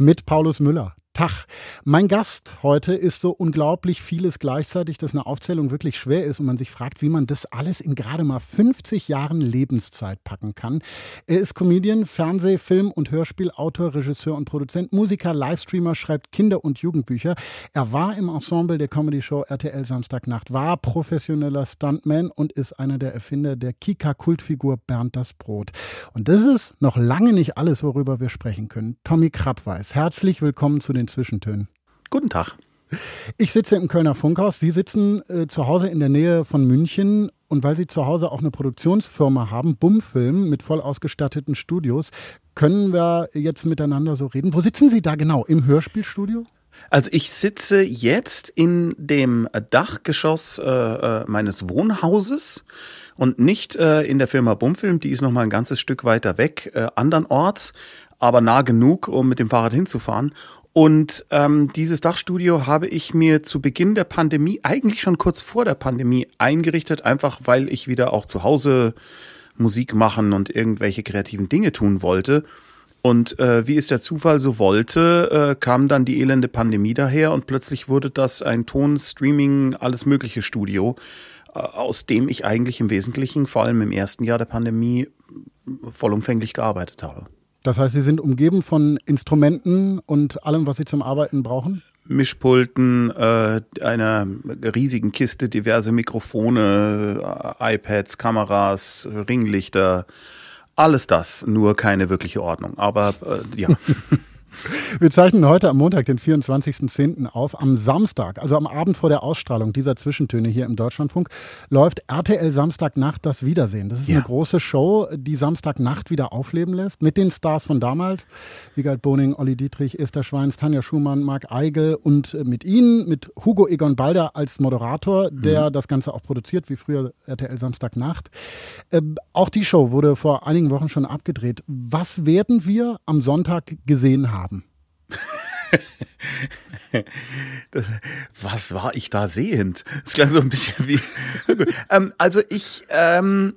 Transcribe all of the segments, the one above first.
Mit Paulus Müller. Tag. Mein Gast heute ist so unglaublich vieles gleichzeitig, dass eine Aufzählung wirklich schwer ist und man sich fragt, wie man das alles in gerade mal 50 Jahren Lebenszeit packen kann. Er ist Comedian, Fernseh-, Film- und Hörspielautor, Regisseur und Produzent, Musiker, Livestreamer, schreibt Kinder- und Jugendbücher. Er war im Ensemble der Comedy-Show RTL Samstagnacht, war professioneller Stuntman und ist einer der Erfinder der Kika-Kultfigur Bernd das Brot. Und das ist noch lange nicht alles, worüber wir sprechen können. Tommy Krabweis, herzlich willkommen zu den Zwischentönen. Guten Tag. Ich sitze im Kölner Funkhaus. Sie sitzen äh, zu Hause in der Nähe von München. Und weil Sie zu Hause auch eine Produktionsfirma haben, Bumfilm mit voll ausgestatteten Studios, können wir jetzt miteinander so reden. Wo sitzen Sie da genau? Im Hörspielstudio? Also ich sitze jetzt in dem Dachgeschoss äh, äh meines Wohnhauses und nicht äh, in der Firma Bumfilm, die ist noch mal ein ganzes Stück weiter weg, äh, andernorts, aber nah genug, um mit dem Fahrrad hinzufahren. Und ähm, dieses Dachstudio habe ich mir zu Beginn der Pandemie, eigentlich schon kurz vor der Pandemie, eingerichtet, einfach weil ich wieder auch zu Hause Musik machen und irgendwelche kreativen Dinge tun wollte. Und äh, wie es der Zufall so wollte, äh, kam dann die elende Pandemie daher und plötzlich wurde das ein Ton, Streaming, alles mögliche Studio, äh, aus dem ich eigentlich im Wesentlichen, vor allem im ersten Jahr der Pandemie, vollumfänglich gearbeitet habe. Das heißt, Sie sind umgeben von Instrumenten und allem, was Sie zum Arbeiten brauchen? Mischpulten, äh, einer riesigen Kiste, diverse Mikrofone, äh, iPads, Kameras, Ringlichter, alles das, nur keine wirkliche Ordnung. Aber äh, ja. Wir zeichnen heute am Montag, den 24.10. auf. Am Samstag, also am Abend vor der Ausstrahlung dieser Zwischentöne hier im Deutschlandfunk, läuft RTL Samstagnacht das Wiedersehen. Das ist ja. eine große Show, die Samstagnacht wieder aufleben lässt. Mit den Stars von damals. Wiegald Boning, Olli Dietrich, Esther Schweins, Tanja Schumann, Marc Eigel und mit Ihnen, mit Hugo Egon Balder als Moderator, der mhm. das Ganze auch produziert, wie früher RTL Samstagnacht. Äh, auch die Show wurde vor einigen Wochen schon abgedreht. Was werden wir am Sonntag gesehen haben? Was war ich da sehend? Das klang so ein bisschen wie. ähm, also ich, ähm,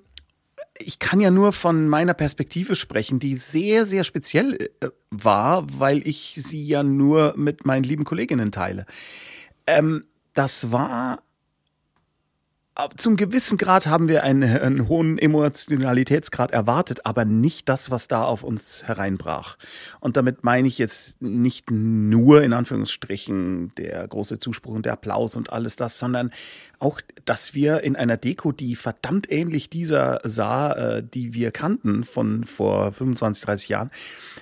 ich kann ja nur von meiner Perspektive sprechen, die sehr, sehr speziell äh, war, weil ich sie ja nur mit meinen lieben Kolleginnen teile. Ähm, das war zum gewissen Grad haben wir einen, einen, hohen Emotionalitätsgrad erwartet, aber nicht das, was da auf uns hereinbrach. Und damit meine ich jetzt nicht nur in Anführungsstrichen der große Zuspruch und der Applaus und alles das, sondern auch, dass wir in einer Deko, die verdammt ähnlich dieser sah, äh, die wir kannten von vor 25, 30 Jahren,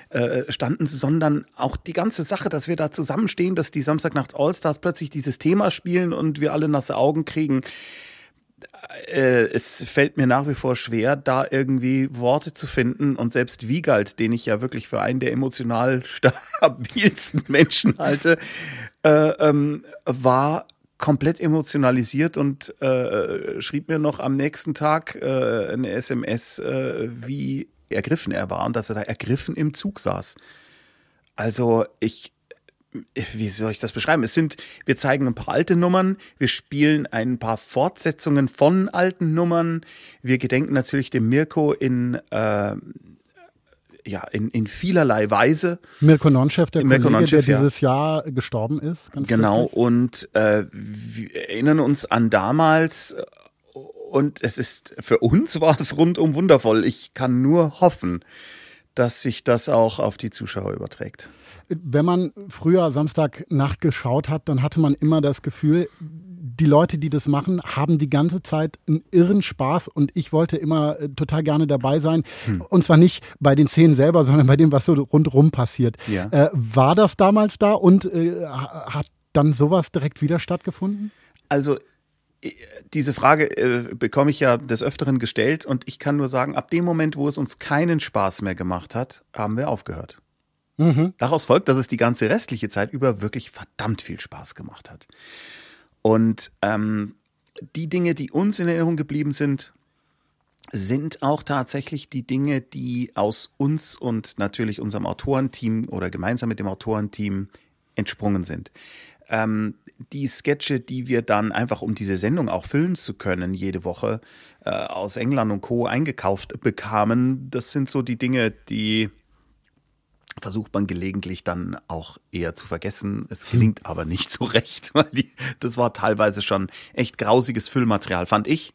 äh, standen, sondern auch die ganze Sache, dass wir da zusammenstehen, dass die Samstagnacht Allstars plötzlich dieses Thema spielen und wir alle nasse Augen kriegen äh, es fällt mir nach wie vor schwer, da irgendwie Worte zu finden. Und selbst Wiegald, den ich ja wirklich für einen der emotional stabilsten Menschen halte, äh, ähm, war komplett emotionalisiert und äh, schrieb mir noch am nächsten Tag äh, eine SMS, äh, wie ergriffen er war und dass er da ergriffen im Zug saß. Also ich, wie soll ich das beschreiben? Es sind, wir zeigen ein paar alte Nummern, wir spielen ein paar Fortsetzungen von alten Nummern, wir gedenken natürlich dem Mirko in äh, ja, in, in vielerlei Weise. Mirko Nonchef, der Mirko Kollege, Nonchef, der dieses Jahr gestorben ist. genau, plötzlich. und äh, wir erinnern uns an damals und es ist, für uns war es rundum wundervoll. Ich kann nur hoffen, dass sich das auch auf die Zuschauer überträgt wenn man früher Samstagnacht geschaut hat, dann hatte man immer das Gefühl, die Leute, die das machen, haben die ganze Zeit einen irren Spaß und ich wollte immer äh, total gerne dabei sein. Hm. Und zwar nicht bei den Szenen selber, sondern bei dem, was so rundherum passiert. Ja. Äh, war das damals da und äh, hat dann sowas direkt wieder stattgefunden? Also äh, diese Frage äh, bekomme ich ja des Öfteren gestellt und ich kann nur sagen, ab dem Moment, wo es uns keinen Spaß mehr gemacht hat, haben wir aufgehört. Mhm. Daraus folgt, dass es die ganze restliche Zeit über wirklich verdammt viel Spaß gemacht hat. Und ähm, die Dinge, die uns in Erinnerung geblieben sind, sind auch tatsächlich die Dinge, die aus uns und natürlich unserem Autorenteam oder gemeinsam mit dem Autorenteam entsprungen sind. Ähm, die Sketche, die wir dann einfach, um diese Sendung auch füllen zu können, jede Woche äh, aus England und Co. eingekauft bekamen, das sind so die Dinge, die versucht man gelegentlich dann auch eher zu vergessen. Es gelingt hm. aber nicht so recht, weil die, das war teilweise schon echt grausiges Füllmaterial, fand ich.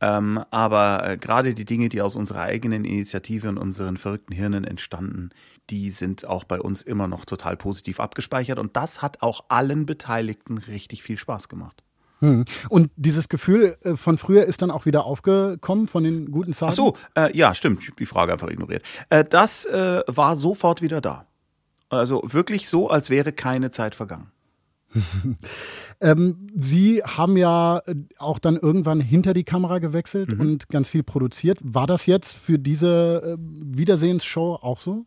Ähm, aber äh, gerade die Dinge, die aus unserer eigenen Initiative und unseren verrückten Hirnen entstanden, die sind auch bei uns immer noch total positiv abgespeichert. Und das hat auch allen Beteiligten richtig viel Spaß gemacht. Hm. Und dieses Gefühl äh, von früher ist dann auch wieder aufgekommen von den guten Zeiten? Ach so, äh, ja, stimmt. Ich habe die Frage einfach ignoriert. Äh, das äh, war sofort wieder da. Also wirklich so, als wäre keine Zeit vergangen. ähm, Sie haben ja äh, auch dann irgendwann hinter die Kamera gewechselt mhm. und ganz viel produziert. War das jetzt für diese äh, Wiedersehensshow auch so?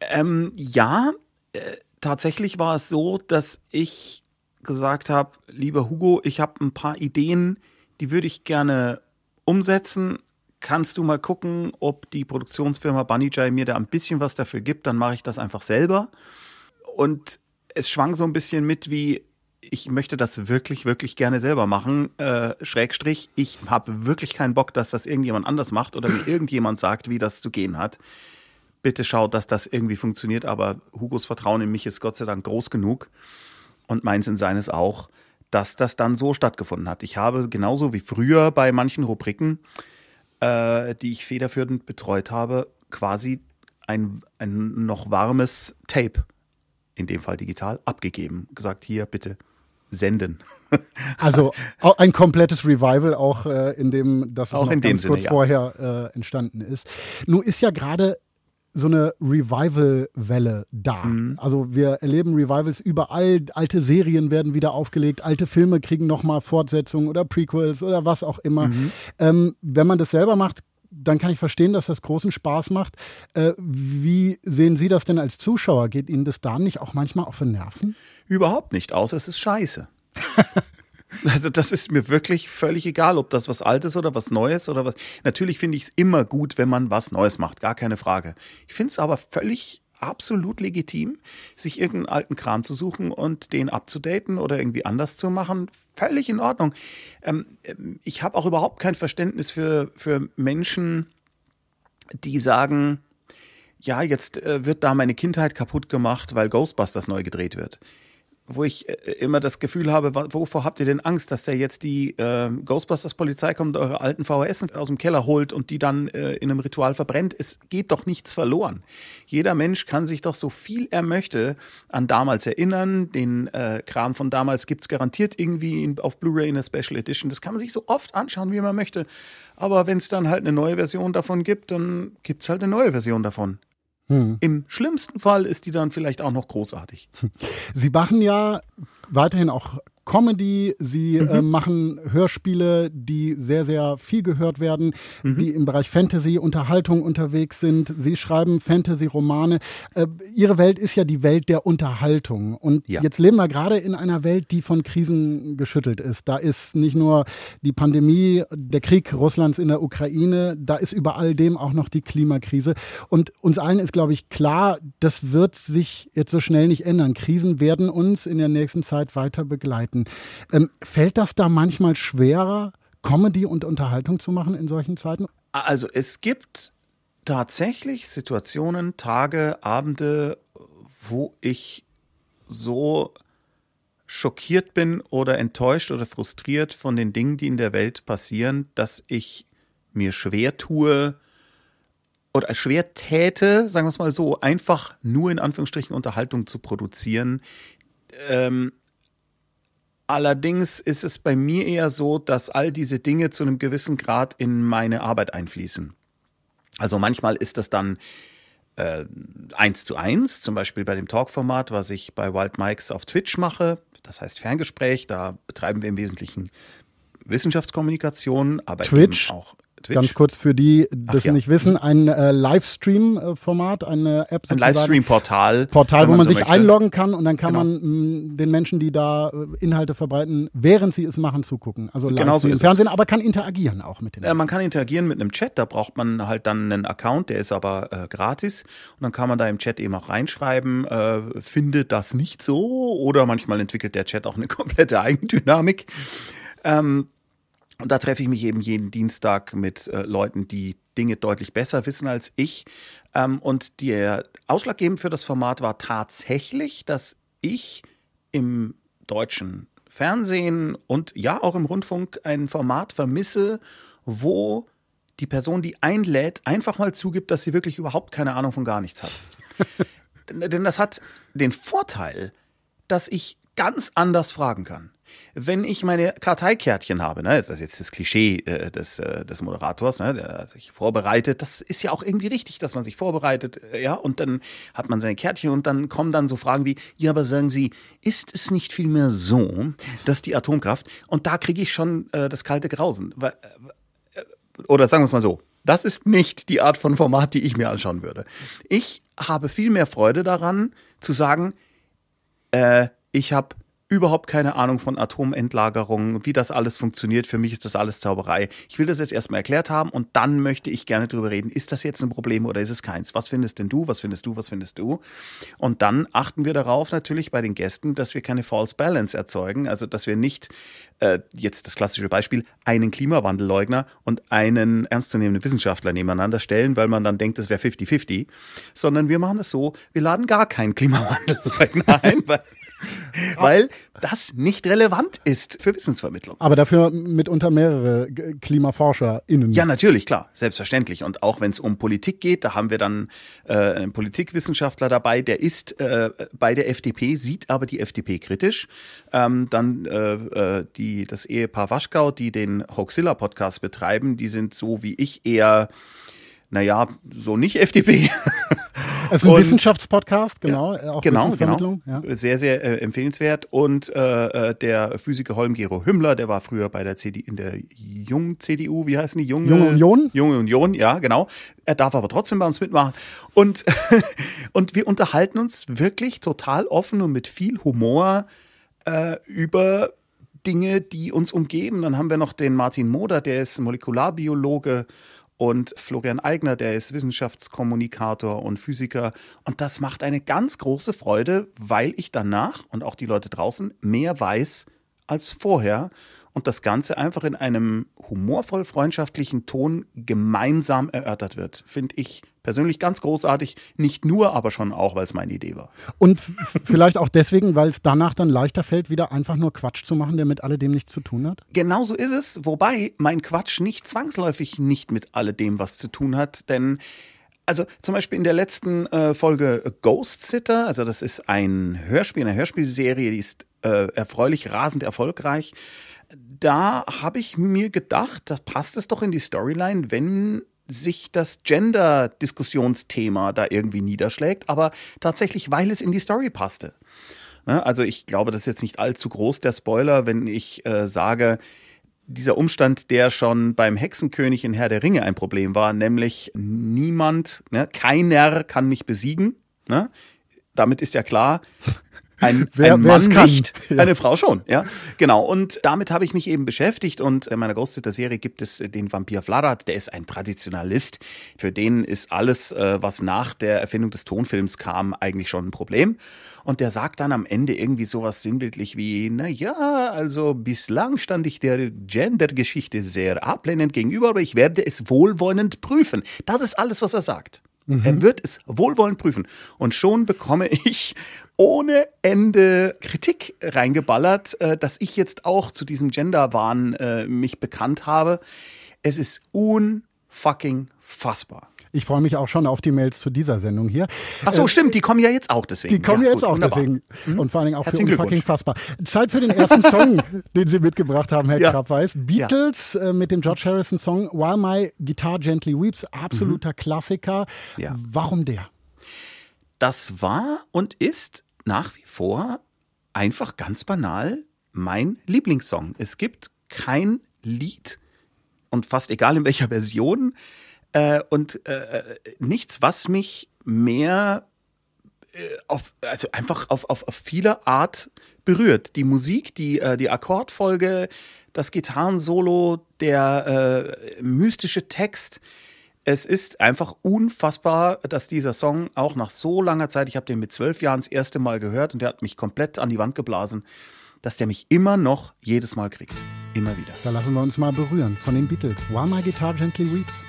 Ähm, ja, äh, tatsächlich war es so, dass ich gesagt habe, lieber Hugo, ich habe ein paar Ideen, die würde ich gerne umsetzen. Kannst du mal gucken, ob die Produktionsfirma Bunny Jay mir da ein bisschen was dafür gibt? Dann mache ich das einfach selber. Und es schwang so ein bisschen mit wie, ich möchte das wirklich, wirklich gerne selber machen. Äh, Schrägstrich, ich habe wirklich keinen Bock, dass das irgendjemand anders macht oder wie irgendjemand sagt, wie das zu gehen hat. Bitte schaut, dass das irgendwie funktioniert, aber Hugos Vertrauen in mich ist Gott sei Dank groß genug und meins in seines auch, dass das dann so stattgefunden hat. Ich habe genauso wie früher bei manchen Rubriken, äh, die ich federführend betreut habe, quasi ein, ein noch warmes Tape, in dem Fall digital, abgegeben. Gesagt, hier bitte senden. also ein komplettes Revival, auch äh, in dem, das auch in dem Sinne, kurz ja. vorher äh, entstanden ist. Nun ist ja gerade so eine Revival-Welle da. Mhm. Also wir erleben Revivals überall. Alte Serien werden wieder aufgelegt, alte Filme kriegen nochmal Fortsetzungen oder Prequels oder was auch immer. Mhm. Ähm, wenn man das selber macht, dann kann ich verstehen, dass das großen Spaß macht. Äh, wie sehen Sie das denn als Zuschauer? Geht Ihnen das da nicht auch manchmal auf den Nerven? Überhaupt nicht, außer es ist scheiße. Also das ist mir wirklich völlig egal, ob das was Altes oder was Neues oder was. Natürlich finde ich es immer gut, wenn man was Neues macht, gar keine Frage. Ich finde es aber völlig absolut legitim, sich irgendeinen alten Kram zu suchen und den abzudaten oder irgendwie anders zu machen. Völlig in Ordnung. Ähm, ich habe auch überhaupt kein Verständnis für, für Menschen, die sagen, ja, jetzt äh, wird da meine Kindheit kaputt gemacht, weil Ghostbusters neu gedreht wird wo ich äh, immer das Gefühl habe, wovor habt ihr denn Angst, dass da jetzt die äh, Ghostbusters-Polizei kommt, eure alten VHS aus dem Keller holt und die dann äh, in einem Ritual verbrennt? Es geht doch nichts verloren. Jeder Mensch kann sich doch so viel er möchte an damals erinnern. Den äh, Kram von damals gibt's garantiert irgendwie in, auf Blu-ray in der Special Edition. Das kann man sich so oft anschauen, wie man möchte. Aber wenn es dann halt eine neue Version davon gibt, dann gibt's halt eine neue Version davon. Hm. Im schlimmsten Fall ist die dann vielleicht auch noch großartig. Sie machen ja weiterhin auch Comedy, sie mhm. äh, machen Hörspiele, die sehr, sehr viel gehört werden, mhm. die im Bereich Fantasy, Unterhaltung unterwegs sind. Sie schreiben Fantasy-Romane. Äh, ihre Welt ist ja die Welt der Unterhaltung. Und ja. jetzt leben wir gerade in einer Welt, die von Krisen geschüttelt ist. Da ist nicht nur die Pandemie, der Krieg Russlands in der Ukraine, da ist über all dem auch noch die Klimakrise. Und uns allen ist, glaube ich, klar, das wird sich jetzt so schnell nicht ändern. Krisen werden uns in der nächsten Zeit weiter begleiten. Zeiten. Ähm, fällt das da manchmal schwerer, Comedy und Unterhaltung zu machen in solchen Zeiten? Also es gibt tatsächlich Situationen, Tage, Abende, wo ich so schockiert bin oder enttäuscht oder frustriert von den Dingen, die in der Welt passieren, dass ich mir schwer tue oder schwer täte, sagen wir es mal so, einfach nur in Anführungsstrichen Unterhaltung zu produzieren. Ähm, Allerdings ist es bei mir eher so, dass all diese Dinge zu einem gewissen Grad in meine Arbeit einfließen. Also manchmal ist das dann äh, eins zu eins, zum Beispiel bei dem Talkformat, was ich bei Wild Mikes auf Twitch mache. Das heißt Ferngespräch, da betreiben wir im Wesentlichen Wissenschaftskommunikation, aber Twitch, auch Twitch. Ganz kurz für die, das ja. nicht wissen, ein äh, Livestream-Format, eine App Ein sozusagen. Livestream-Portal. Portal, wo man so sich möchte. einloggen kann und dann kann Genau. man mh, den Menschen, die da äh, Inhalte verbreiten, während sie es machen, zugucken. Also live Genau so wie im ist es. Fernsehen, aber kann interagieren auch mit den Äh, man kann interagieren mit einem Chat, da braucht man halt dann einen Account, der ist aber äh, gratis. Und dann kann man da im Chat eben auch reinschreiben, äh, finde das nicht so. Oder manchmal entwickelt der Chat auch eine komplette Eigendynamik. Ähm, und da treffe ich mich eben jeden Dienstag mit äh, Leuten, die Dinge deutlich besser wissen als ich. Ähm, und der ausschlaggebend für das Format war tatsächlich, dass ich im deutschen Fernsehen und ja auch im Rundfunk ein Format vermisse, wo die Person, die einlädt, einfach mal zugibt, dass sie wirklich überhaupt keine Ahnung von gar nichts hat. Denn denn das hat den Vorteil, dass ich ganz anders fragen kann. Wenn ich meine Karteikärtchen habe, ne, das ist jetzt das Klischee äh, des, äh, des Moderators, ne, der sich vorbereitet, das ist ja auch irgendwie richtig, dass man sich vorbereitet, äh, ja, und dann hat man seine Kärtchen und dann kommen dann so Fragen wie, ja, aber sagen Sie, ist es nicht vielmehr so, dass die Atomkraft, und da kriege ich schon äh, das kalte Grausen, weil, äh, oder sagen wir es mal so, das ist nicht die Art von Format, die ich mir anschauen würde. Ich habe viel mehr Freude daran, zu sagen, äh, ich habe überhaupt keine Ahnung von Atomendlagerung, wie das alles funktioniert. Für mich ist das alles Zauberei. Ich will das jetzt erstmal erklärt haben und dann möchte ich gerne drüber reden. Ist das jetzt ein Problem oder ist es keins? Was findest denn du? Was findest du? Was findest du? Und dann achten wir darauf natürlich bei den Gästen, dass wir keine False Balance erzeugen. Also, dass wir nicht äh, jetzt das klassische Beispiel, einen Klimawandelleugner und einen ernstzunehmenden Wissenschaftler nebeneinander stellen, weil man dann denkt, das wäre 50-50, sondern wir machen es so, wir laden gar keinen Klimawandelleugner ein, weil, weil das nicht relevant ist für Wissensvermittlung. Aber dafür mitunter mehrere KlimaforscherInnen. Ja, natürlich, klar, selbstverständlich. Und auch wenn es um Politik geht, da haben wir dann äh, einen Politikwissenschaftler dabei, der ist äh, bei der FDP, sieht aber die FDP kritisch. Ähm, dann äh, äh, die, das Ehepaar Waschgau, die den Hoaxilla-Podcast betreiben, die sind so wie ich eher, naja, so nicht FDP. Es ist ein Wissenschaftspodcast, genau. äh, Auch genau, Wissensvermittlung. genau. Ja. Sehr, sehr äh, empfehlenswert. Und äh, äh, der Physiker Holm-Gero Hümmler, der war früher bei der CD, in der Jung-CDU, wie heißen die? Junge, Junge Union? Junge Union, ja, genau. Er darf aber trotzdem bei uns mitmachen. Und, und wir unterhalten uns wirklich total offen und mit viel Humor äh, über Dinge, die uns umgeben. Dann haben wir noch den Martin Moder, der ist Molekularbiologe und Florian Eigner, der ist Wissenschaftskommunikator und Physiker. Und das macht eine ganz große Freude, weil ich danach und auch die Leute draußen mehr weiß als vorher und das Ganze einfach in einem humorvoll freundschaftlichen Ton gemeinsam erörtert wird. Finde ich persönlich ganz großartig. Nicht nur, aber schon auch, weil es meine Idee war. Und vielleicht auch deswegen, weil es danach dann leichter fällt, wieder einfach nur Quatsch zu machen, der mit alledem nichts zu tun hat. Genau so ist es, wobei mein Quatsch nicht zwangsläufig nicht mit alledem was zu tun hat, denn also zum Beispiel in der letzten äh, Folge Ghost Sitter, also das ist ein Hörspiel, eine Hörspielserie, die ist äh, erfreulich rasend erfolgreich. Da habe ich mir gedacht, da passt es doch in die Storyline, wenn sich das Gender-Diskussionsthema da irgendwie niederschlägt, aber tatsächlich, weil es in die Story passte. Ne? Also ich glaube, das ist jetzt nicht allzu groß, der Spoiler, wenn ich äh, sage, dieser Umstand, der schon beim Hexenkönig in Herr der Ringe ein Problem war, nämlich niemand, ne, keiner kann mich besiegen. Ne? Damit ist ja klar, ein, Wer- ein Mann nicht, Ja. eine Frau schon. Ja, genau. Und damit habe ich mich eben beschäftigt. Und in meiner Ghostsitter-Serie gibt es äh, den Vampir Vladat, der ist ein Traditionalist. Für den ist alles, äh, was nach der Erfindung des Tonfilms kam, eigentlich schon ein Problem. Und der sagt dann am Ende irgendwie sowas sinnbildlich wie, na ja, also bislang stand ich der Gender-Geschichte sehr ablehnend gegenüber, aber ich werde es wohlwollend prüfen. Das ist alles, was er sagt. Er wird es wohlwollend prüfen. Und schon bekomme ich ohne Ende Kritik reingeballert, äh, dass ich jetzt auch zu diesem Gender-Wahn äh, mich bekannt habe. Es ist unfucking fassbar. Ich freue mich auch schon auf die Mails zu dieser Sendung hier. Ach so, stimmt, die kommen ja jetzt auch deswegen. Äh, Die kommen ja, jetzt gut, auch wunderbar. deswegen. Und vor allen Dingen auch für Herzlichen unfucking Glückwunsch. fassbar. Zeit für den ersten Song, den Sie mitgebracht haben, Herr Ja. Krabweis. Beatles äh, mit dem George Harrison Song While My Guitar Gently Weeps. Absoluter Klassiker. Mhm. Ja. Warum der? Das war und ist nach wie vor einfach ganz banal mein Lieblingssong. Es gibt kein Lied und fast egal in welcher Version. Äh, und äh, nichts, was mich mehr äh, auf, also einfach auf, auf, auf viele Art berührt. Die Musik, die, äh, die Akkordfolge, das Gitarrensolo, der äh, mystische Text. Es ist einfach unfassbar, dass dieser Song auch nach so langer Zeit, ich habe den mit zwölf Jahren das erste Mal gehört und der hat mich komplett an die Wand geblasen, dass der mich immer noch jedes Mal kriegt. Immer wieder. Da lassen wir uns mal berühren von den Beatles. While My Guitar Gently Weeps.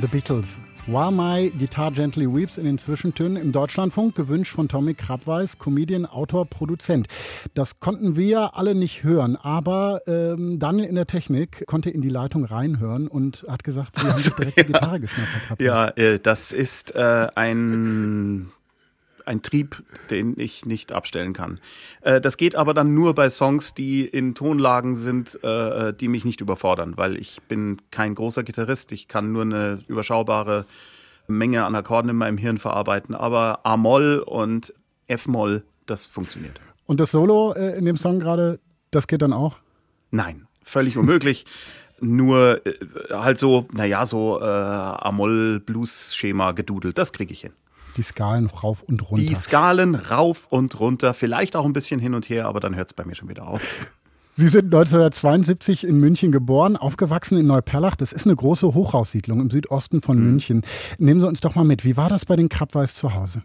The Beatles. While My Guitar Gently Weeps in den Zwischentönen im Deutschlandfunk, gewünscht von Tommy Krabweis, Comedian, Autor, Produzent. Das konnten wir alle nicht hören, aber ähm, Daniel in der Technik konnte in die Leitung reinhören und hat gesagt, Sie haben also, direkt ja. die Gitarre geschnappt, Herr Krabweis. Ja, äh, das ist äh, ein ein Trieb, den ich nicht abstellen kann. Äh, das geht aber dann nur bei Songs, die in Tonlagen sind, äh, die mich nicht überfordern, weil ich bin kein großer Gitarrist. Ich kann nur eine überschaubare Menge an Akkorden in meinem Hirn verarbeiten. Aber A-Moll und F-Moll, das funktioniert. Und das Solo äh, in dem Song gerade, das geht dann auch? Nein, völlig unmöglich. nur äh, halt so, naja, so äh, Amol-Blues-Schema gedudelt, das kriege ich hin. Die Skalen rauf und runter. Die Skalen rauf und runter, vielleicht auch ein bisschen hin und her, aber dann hört es bei mir schon wieder auf. Sie sind 1972 in München geboren, aufgewachsen in Neuperlach. Das ist eine große Hochhaussiedlung im Südosten von mhm. München. Nehmen Sie uns doch mal mit. Wie war das bei den Krabweis zu Hause?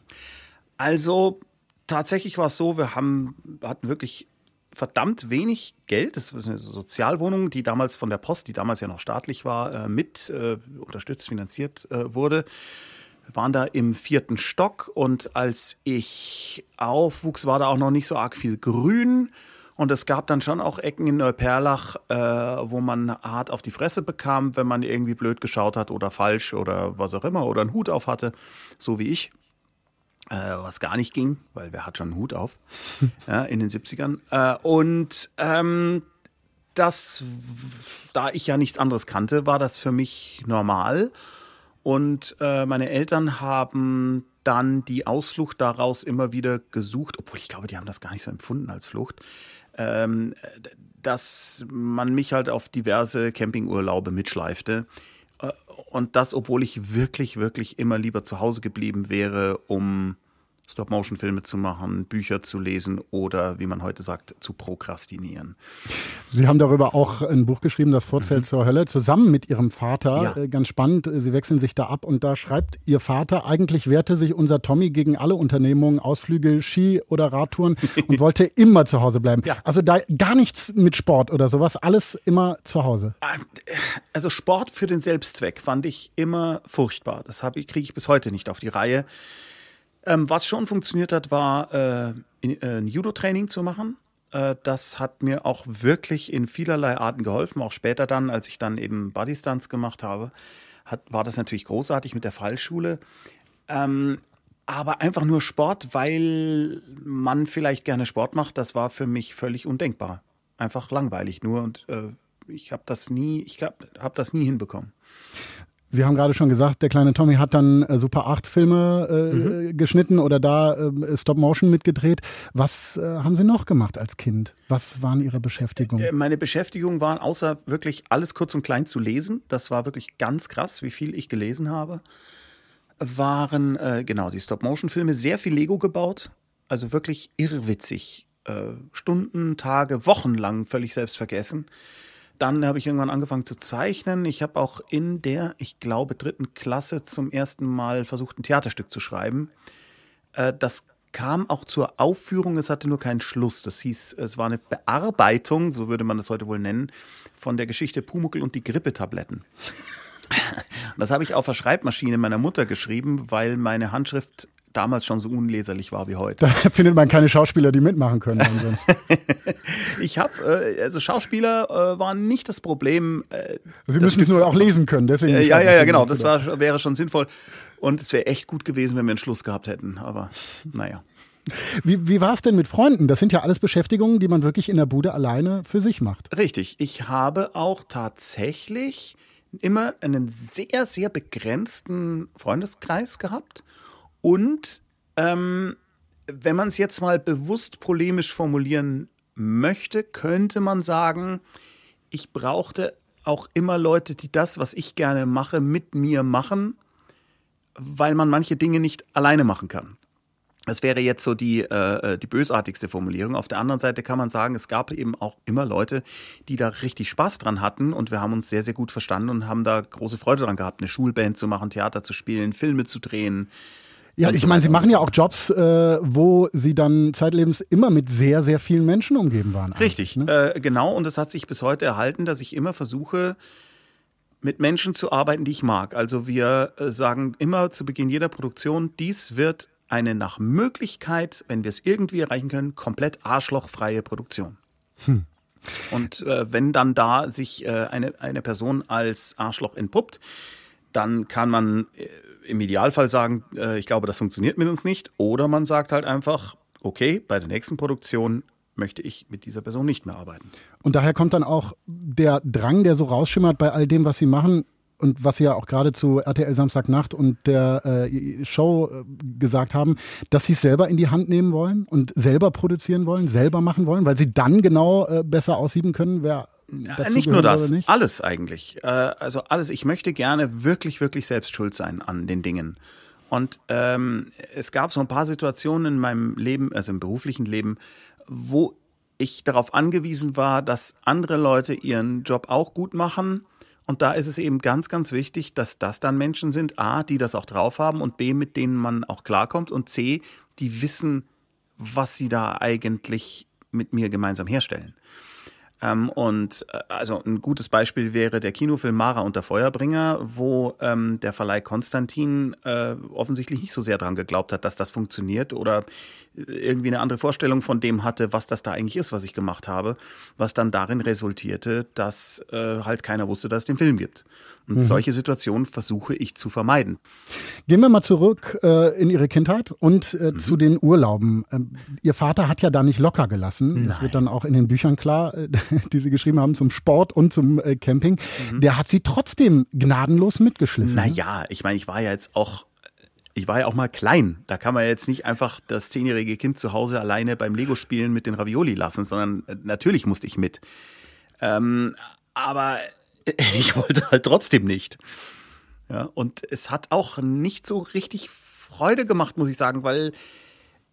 Also tatsächlich war es so, wir haben, hatten wirklich verdammt wenig Geld. Das ist eine Sozialwohnung, die damals von der Post, die damals ja noch staatlich war, äh, mit äh, unterstützt, finanziert äh, wurde. Waren da im vierten Stock und als ich aufwuchs, war da auch noch nicht so arg viel Grün. Und es gab dann schon auch Ecken in Neuperlach, äh, wo man hart auf die Fresse bekam, wenn man irgendwie blöd geschaut hat oder falsch oder was auch immer oder einen Hut auf hatte, so wie ich. Äh, was gar nicht ging, weil wer hat schon einen Hut auf ja, in den 70ern. Äh, und ähm, das, da ich ja nichts anderes kannte, war das für mich normal. Und äh, meine Eltern haben dann die Ausflucht daraus immer wieder gesucht, obwohl ich glaube, die haben das gar nicht so empfunden als Flucht, ähm, dass man mich halt auf diverse Campingurlaube mitschleifte. Äh, und das, obwohl ich wirklich, wirklich immer lieber zu Hause geblieben wäre, um Stop-Motion-Filme zu machen, Bücher zu lesen oder, wie man heute sagt, zu prokrastinieren. Sie haben darüber auch ein Buch geschrieben, das Vorzelt mhm. zur Hölle, zusammen mit Ihrem Vater. Ja. Äh, ganz spannend, Sie wechseln sich da ab und da schreibt Ihr Vater, eigentlich wehrte sich unser Tommy gegen alle Unternehmungen, Ausflüge, Ski oder Radtouren und wollte immer zu Hause bleiben. Ja. Also da gar nichts mit Sport oder sowas, alles immer zu Hause. Ähm, also Sport für den Selbstzweck fand ich immer furchtbar. Das kriege ich bis heute nicht auf die Reihe. Ähm, was schon funktioniert hat, war äh, in, äh, ein Judo-Training zu machen. Äh, das hat mir auch wirklich in vielerlei Arten geholfen. Auch später dann, als ich dann eben Bodystunts gemacht habe, hat, war das natürlich großartig mit der Fallschule. Ähm, aber einfach nur Sport, weil man vielleicht gerne Sport macht, das war für mich völlig undenkbar. Einfach langweilig nur und äh, ich habe das hab das nie hinbekommen. Sie haben gerade schon gesagt, der kleine Tommy hat dann äh, Super 8 Filme äh, mhm. geschnitten oder da äh, Stop Motion mitgedreht. Was äh, haben Sie noch gemacht als Kind? Was waren Ihre Beschäftigungen? Äh, meine Beschäftigungen waren außer wirklich alles kurz und klein zu lesen. Das war wirklich ganz krass, wie viel ich gelesen habe. Waren äh, genau die Stop Motion Filme, sehr viel Lego gebaut, also wirklich irrwitzig. Stunden, Tage, Wochen lang völlig selbst vergessen dann habe ich irgendwann angefangen zu zeichnen. Ich habe auch in der, ich glaube, dritten Klasse zum ersten Mal versucht, ein Theaterstück zu schreiben. Äh, das kam auch zur Aufführung, es hatte nur keinen Schluss. Das hieß, es war eine Bearbeitung, so würde man das heute wohl nennen, von der Geschichte Pumuckel und die Grippetabletten. Das habe ich auf der Schreibmaschine meiner Mutter geschrieben, weil meine Handschrift damals schon so unleserlich war wie heute. Da findet man keine Schauspieler, die mitmachen können. ich habe, äh, also Schauspieler äh, waren nicht das Problem. Äh, Sie müssen es nur auch lesen können, deswegen. Äh, ja, ja, ja, genau. Das war, wäre schon sinnvoll. Und es wäre echt gut gewesen, wenn wir einen Schluss gehabt hätten. Aber naja. Wie, wie war es denn mit Freunden? Das sind ja alles Beschäftigungen, die man wirklich in der Bude alleine für sich macht. Richtig. Ich habe auch tatsächlich immer einen sehr, sehr begrenzten Freundeskreis gehabt. Und ähm, wenn man es jetzt mal bewusst polemisch formulieren möchte, könnte man sagen, ich brauchte auch immer Leute, die das, was ich gerne mache, mit mir machen, weil man manche Dinge nicht alleine machen kann. Das wäre jetzt so die, äh, äh, die bösartigste Formulierung. Auf der anderen Seite kann man sagen, es gab eben auch immer Leute, die da richtig Spaß dran hatten und wir haben uns sehr, sehr gut verstanden und haben da große Freude dran gehabt, eine Schulband zu machen, Theater zu spielen, Filme zu drehen. Ja, ich meine, Sie machen ja auch Jobs, äh, wo Sie dann zeitlebens immer mit sehr, sehr vielen Menschen umgeben waren. Richtig, ne? äh, genau. Und es hat sich bis heute erhalten, dass ich immer versuche, mit Menschen zu arbeiten, die ich mag. Also wir äh, sagen immer zu Beginn jeder Produktion, dies wird eine nach Möglichkeit, wenn wir es irgendwie erreichen können, komplett arschlochfreie Produktion. Hm. Und äh, wenn dann da sich äh, eine, eine Person als Arschloch entpuppt, dann kann man im Idealfall sagen, äh, ich glaube, das funktioniert mit uns nicht. Oder man sagt halt einfach, okay, bei der nächsten Produktion möchte ich mit dieser Person nicht mehr arbeiten. Und daher kommt dann auch der Drang, der so rausschimmert bei all dem, was Sie machen, und was Sie ja auch gerade zu RTL Samstagnacht und der äh, Show äh, gesagt haben, dass Sie es selber in die Hand nehmen wollen und selber produzieren wollen, selber machen wollen, weil Sie dann genau äh, besser aussieben können, wer ja, nicht nur das, nicht? alles eigentlich. Äh, also alles. Ich möchte gerne wirklich, wirklich selbst schuld sein an den Dingen. Und ähm, es gab so ein paar Situationen in meinem Leben, also im beruflichen Leben, wo ich darauf angewiesen war, dass andere Leute ihren Job auch gut machen und da ist es eben ganz, ganz wichtig, dass das dann Menschen sind, a, die das auch drauf haben und b, mit denen man auch klarkommt und c, die wissen, was sie da eigentlich mit mir gemeinsam herstellen. Ähm, und äh, also ein gutes Beispiel wäre der Kinofilm Mara und der Feuerbringer, wo ähm, der Verleih Konstantin äh, offensichtlich nicht so sehr dran geglaubt hat, dass das funktioniert oder irgendwie eine andere Vorstellung von dem hatte, was das da eigentlich ist, was ich gemacht habe, was dann darin resultierte, dass äh, halt keiner wusste, dass es den Film gibt. Und mhm. solche Situationen versuche ich zu vermeiden. Gehen wir mal zurück äh, in Ihre Kindheit und äh, mhm. zu den Urlauben. Ähm, Ihr Vater hat ja da nicht locker gelassen. Nein. Das wird dann auch in den Büchern klar, äh, die Sie geschrieben haben zum Sport und zum äh, Camping. Mhm. Der hat Sie trotzdem gnadenlos mitgeschliffen. Ne? Naja, ich meine, ich war ja jetzt auch ich war ja auch mal klein. Da kann man jetzt nicht einfach das zehnjährige Kind zu Hause alleine beim Lego-Spielen mit den Ravioli lassen, sondern äh, natürlich musste ich mit. Ähm, aber ich wollte halt trotzdem nicht. Ja, und es hat auch nicht so richtig Freude gemacht, muss ich sagen, weil,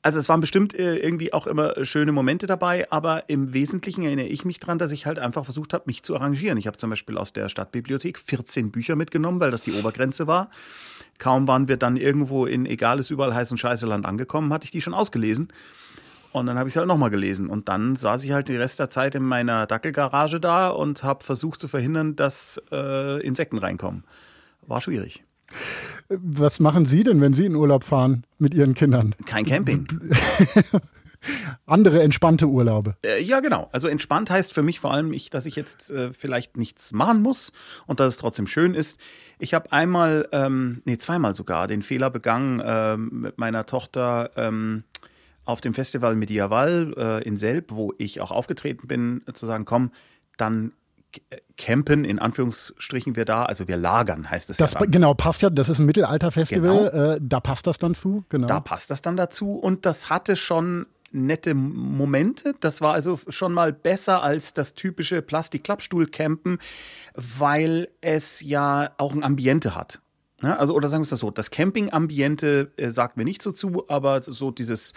also es waren bestimmt äh, irgendwie auch immer schöne Momente dabei, aber im Wesentlichen erinnere ich mich daran, dass ich halt einfach versucht habe, mich zu arrangieren. Ich habe zum Beispiel aus der Stadtbibliothek 14 Bücher mitgenommen, weil das die Obergrenze war. Kaum waren wir dann irgendwo in egal ist überall heiß und scheiße Land angekommen, hatte ich die schon ausgelesen. Und dann habe ich es halt nochmal gelesen. Und dann saß ich halt die Rest der Zeit in meiner Dackelgarage da und habe versucht zu verhindern, dass äh, Insekten reinkommen. War schwierig. Was machen Sie denn, wenn Sie in Urlaub fahren mit Ihren Kindern? Kein Camping. Andere entspannte Urlaube. Äh, ja, genau. Also entspannt heißt für mich vor allem, ich, dass ich jetzt äh, vielleicht nichts machen muss und dass es trotzdem schön ist. Ich habe einmal, ähm, nee, zweimal sogar den Fehler begangen, äh, mit meiner Tochter ähm, auf dem Festival Medieval äh, in Selb, wo ich auch aufgetreten bin, zu sagen, komm, dann campen, in Anführungsstrichen wir da, also wir lagern, heißt es das ja. Genau, passt ja, das ist ein Mittelalterfestival, genau. äh, da passt das dann zu, genau. Da passt das dann dazu und das hatte schon nette Momente. Das war also schon mal besser als das typische Plastik-Klappstuhl-Campen, weil es ja auch ein Ambiente hat. Ja, also, oder sagen wir es so, das Camping-Ambiente äh, sagt mir nicht so zu, aber so dieses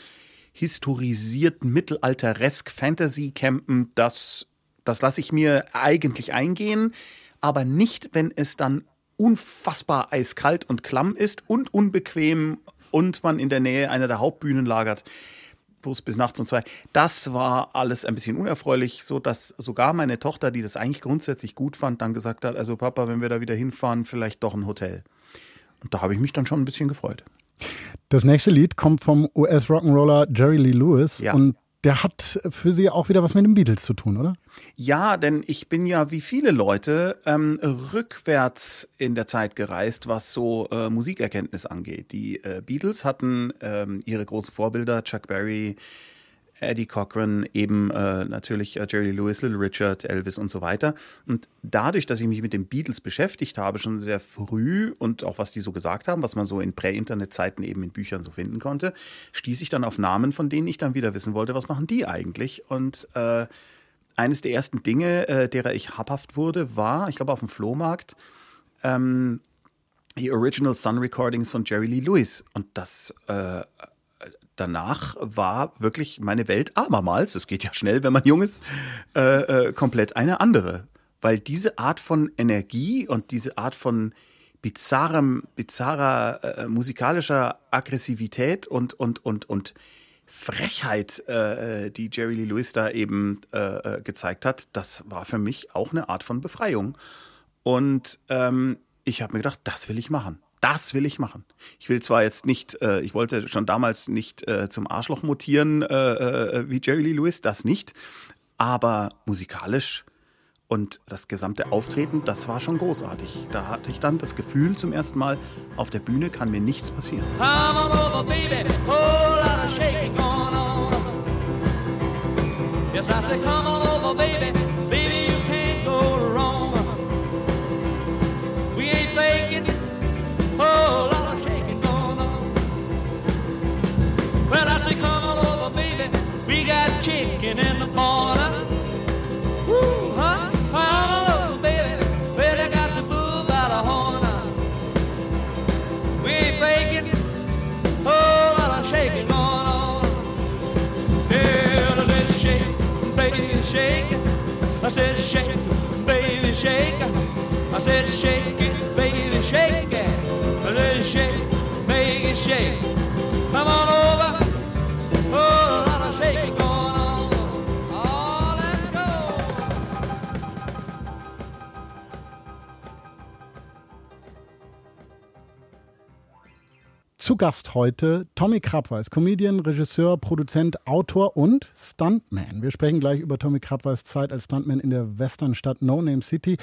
historisiert mittelalteresk Fantasy-Campen, das Das lasse ich mir eigentlich eingehen, aber nicht, wenn es dann unfassbar eiskalt und klamm ist und unbequem und man in der Nähe einer der Hauptbühnen lagert. Bus bis nachts um zwei. Das war alles ein bisschen unerfreulich, so dass sogar meine Tochter, die das eigentlich grundsätzlich gut fand, dann gesagt hat: Also, Papa, wenn wir da wieder hinfahren, vielleicht doch ein Hotel. Und da habe ich mich dann schon ein bisschen gefreut. Das nächste Lied kommt vom US-Rock'n'Roller Jerry Lee Lewis Ja. und der hat für Sie auch wieder was mit den Beatles zu tun, oder? Ja, denn ich bin ja wie viele Leute ähm, rückwärts in der Zeit gereist, was so äh, Musikerkenntnis angeht. Die äh, Beatles hatten ähm, ihre großen Vorbilder, Chuck Berry, Eddie Cochran, eben äh, natürlich äh, Jerry Lewis, Little Richard, Elvis und so weiter. Und dadurch, dass ich mich mit den Beatles beschäftigt habe, schon sehr früh und auch was die so gesagt haben, was man so in Prä-Internet-Zeiten eben in Büchern so finden konnte, stieß ich dann auf Namen, von denen ich dann wieder wissen wollte, was machen die eigentlich? Und äh, eines der ersten Dinge, äh, derer ich habhaft wurde, war, ich glaube, auf dem Flohmarkt, ähm, die Original Sun Recordings von Jerry Lee Lewis. Und das äh, danach war wirklich meine Welt abermals, es geht ja schnell, wenn man jung ist, äh, äh, komplett eine andere. Weil diese Art von Energie und diese Art von bizarrem, bizarrer äh, musikalischer Aggressivität und, und, und, und Frechheit, äh, die Jerry Lee Lewis da eben äh, äh, gezeigt hat, das war für mich auch eine Art von Befreiung. Und ähm, ich habe mir gedacht, das will ich machen. Das will ich machen. Ich will zwar jetzt nicht, äh, ich wollte schon damals nicht äh, zum Arschloch mutieren äh, äh, wie Jerry Lee Lewis, das nicht. Aber musikalisch und das gesamte Auftreten, das war schon großartig. Da hatte ich dann das Gefühl zum ersten Mal, auf der Bühne kann mir nichts passieren. Come chicken in the corner. Woo, huh? Come on over, baby. Well, they got the bull by the horn. We ain't faking. Oh, lot of shaking going on. Yeah, I said shake, baby, shake. I said shake, baby, shake. I said shake it, baby, shake it. I said shake, it shake. Zu Gast heute Tommy Krabweis, Comedian, Regisseur, Produzent, Autor und Stuntman. Wir sprechen gleich über Tommy Krabweis Zeit als Stuntman in der Westernstadt No Name City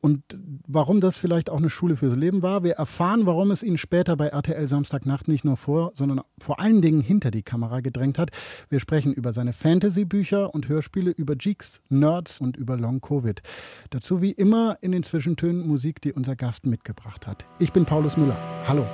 und warum das vielleicht auch eine Schule fürs Leben war. Wir erfahren, warum es ihn später bei RTL Samstagnacht nicht nur vor, sondern vor allen Dingen hinter die Kamera gedrängt hat. Wir sprechen über seine Fantasy-Bücher und Hörspiele, über Geeks, Nerds und über Long Covid. Dazu wie immer in den Zwischentönen Musik, die unser Gast mitgebracht hat. Ich bin Paulus Müller. Hallo.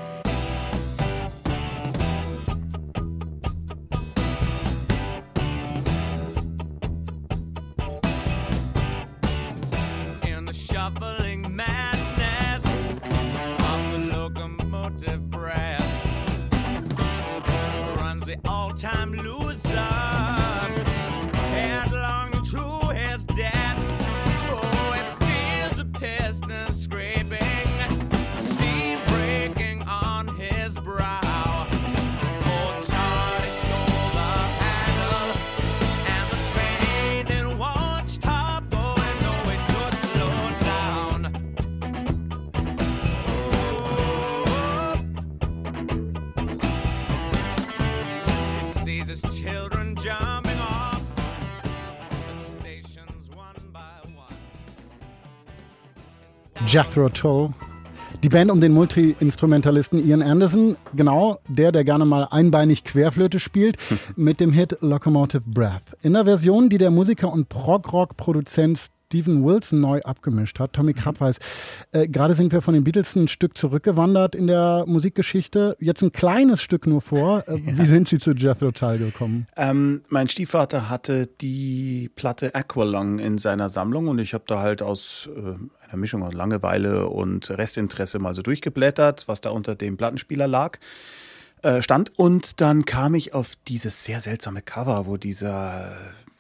Jethro Tull. Die Band um den Multi-Instrumentalisten Ian Anderson, genau der, der gerne mal einbeinig Querflöte spielt, mit dem Hit Locomotive Breath. In der Version, die der Musiker und Prog-Rock-Produzent Steven Wilson neu abgemischt hat. Tommy Krabweis, äh, gerade sind wir von den Beatles ein Stück zurückgewandert in der Musikgeschichte. Jetzt ein kleines Stück nur vor. Äh, Wie sind Sie zu Jethro Tull gekommen? Ähm, mein Stiefvater hatte die Platte Aqualung in seiner Sammlung und ich habe da halt aus äh, einer Mischung aus Langeweile und Restinteresse mal so durchgeblättert, was da unter dem Plattenspieler lag, äh, stand. Und dann kam ich auf dieses sehr seltsame Cover, wo dieser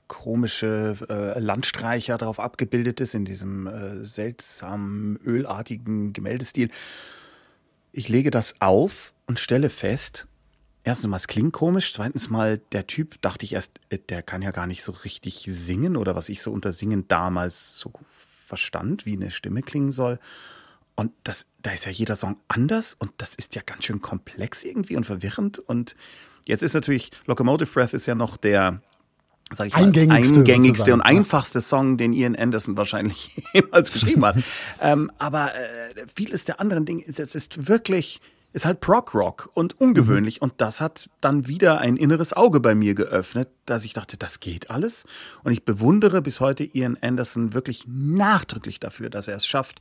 komische äh, Landstreicher drauf abgebildet ist, in diesem äh, seltsamen, ölartigen Gemäldestil. Ich lege das auf und stelle fest, erstens mal, es klingt komisch, zweitens mal, der Typ, dachte ich erst, äh, der kann ja gar nicht so richtig singen oder was ich so unter Singen damals so verstand, wie eine Stimme klingen soll. Und das, da ist ja jeder Song anders und das ist ja ganz schön komplex irgendwie und verwirrend. Und jetzt ist natürlich, Locomotive Breath ist ja noch der, sag ich Eingängigste mal, eingängigste sozusagen, und ja. einfachste Song, den Ian Anderson wahrscheinlich jemals geschrieben hat. ähm, aber äh, vieles der anderen Dinge, ist- es ist wirklich, ist halt Prog-Rock und ungewöhnlich. Und das hat dann wieder ein inneres Auge bei mir geöffnet, dass ich dachte, das geht alles. Und ich bewundere bis heute Ian Anderson wirklich nachdrücklich dafür, dass er es schafft,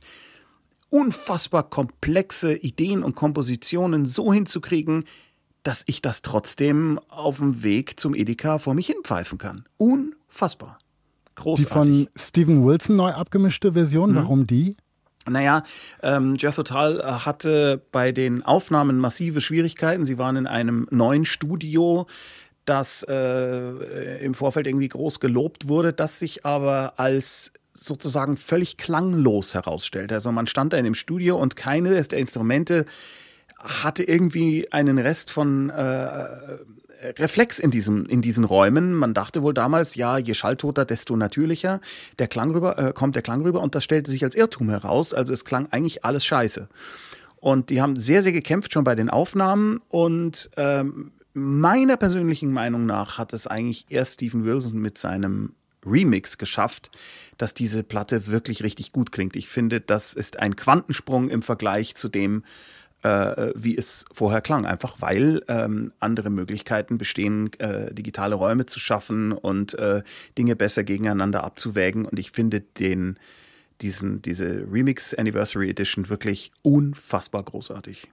unfassbar komplexe Ideen und Kompositionen so hinzukriegen, dass ich das trotzdem auf dem Weg zum Edeka vor mich hinpfeifen kann. Unfassbar. Die Großartig. von Steven Wilson neu abgemischte Version, warum die? Naja, ähm, Jethro Tull äh, hatte bei den Aufnahmen massive Schwierigkeiten. Sie waren in einem neuen Studio, das äh, im Vorfeld irgendwie groß gelobt wurde, das sich aber als sozusagen völlig klanglos herausstellte. Also man stand da in dem Studio und keines der Instrumente hatte irgendwie einen Rest von äh, Reflex in, diesem, in diesen Räumen. Man dachte wohl damals, ja, je schalltoter, desto natürlicher der Klang rüber, äh, kommt der Klang rüber und das stellte sich als Irrtum heraus. Also es klang eigentlich alles scheiße. Und die haben sehr, sehr gekämpft schon bei den Aufnahmen und ähm, meiner persönlichen Meinung nach hat es eigentlich erst Stephen Wilson mit seinem Remix geschafft, dass diese Platte wirklich richtig gut klingt. Ich finde, das ist ein Quantensprung im Vergleich zu dem, äh, wie es vorher klang. Einfach weil ähm, andere Möglichkeiten bestehen, äh, digitale Räume zu schaffen und äh, Dinge besser gegeneinander abzuwägen. Und ich finde den, diesen, diese Remix Anniversary Edition wirklich unfassbar großartig.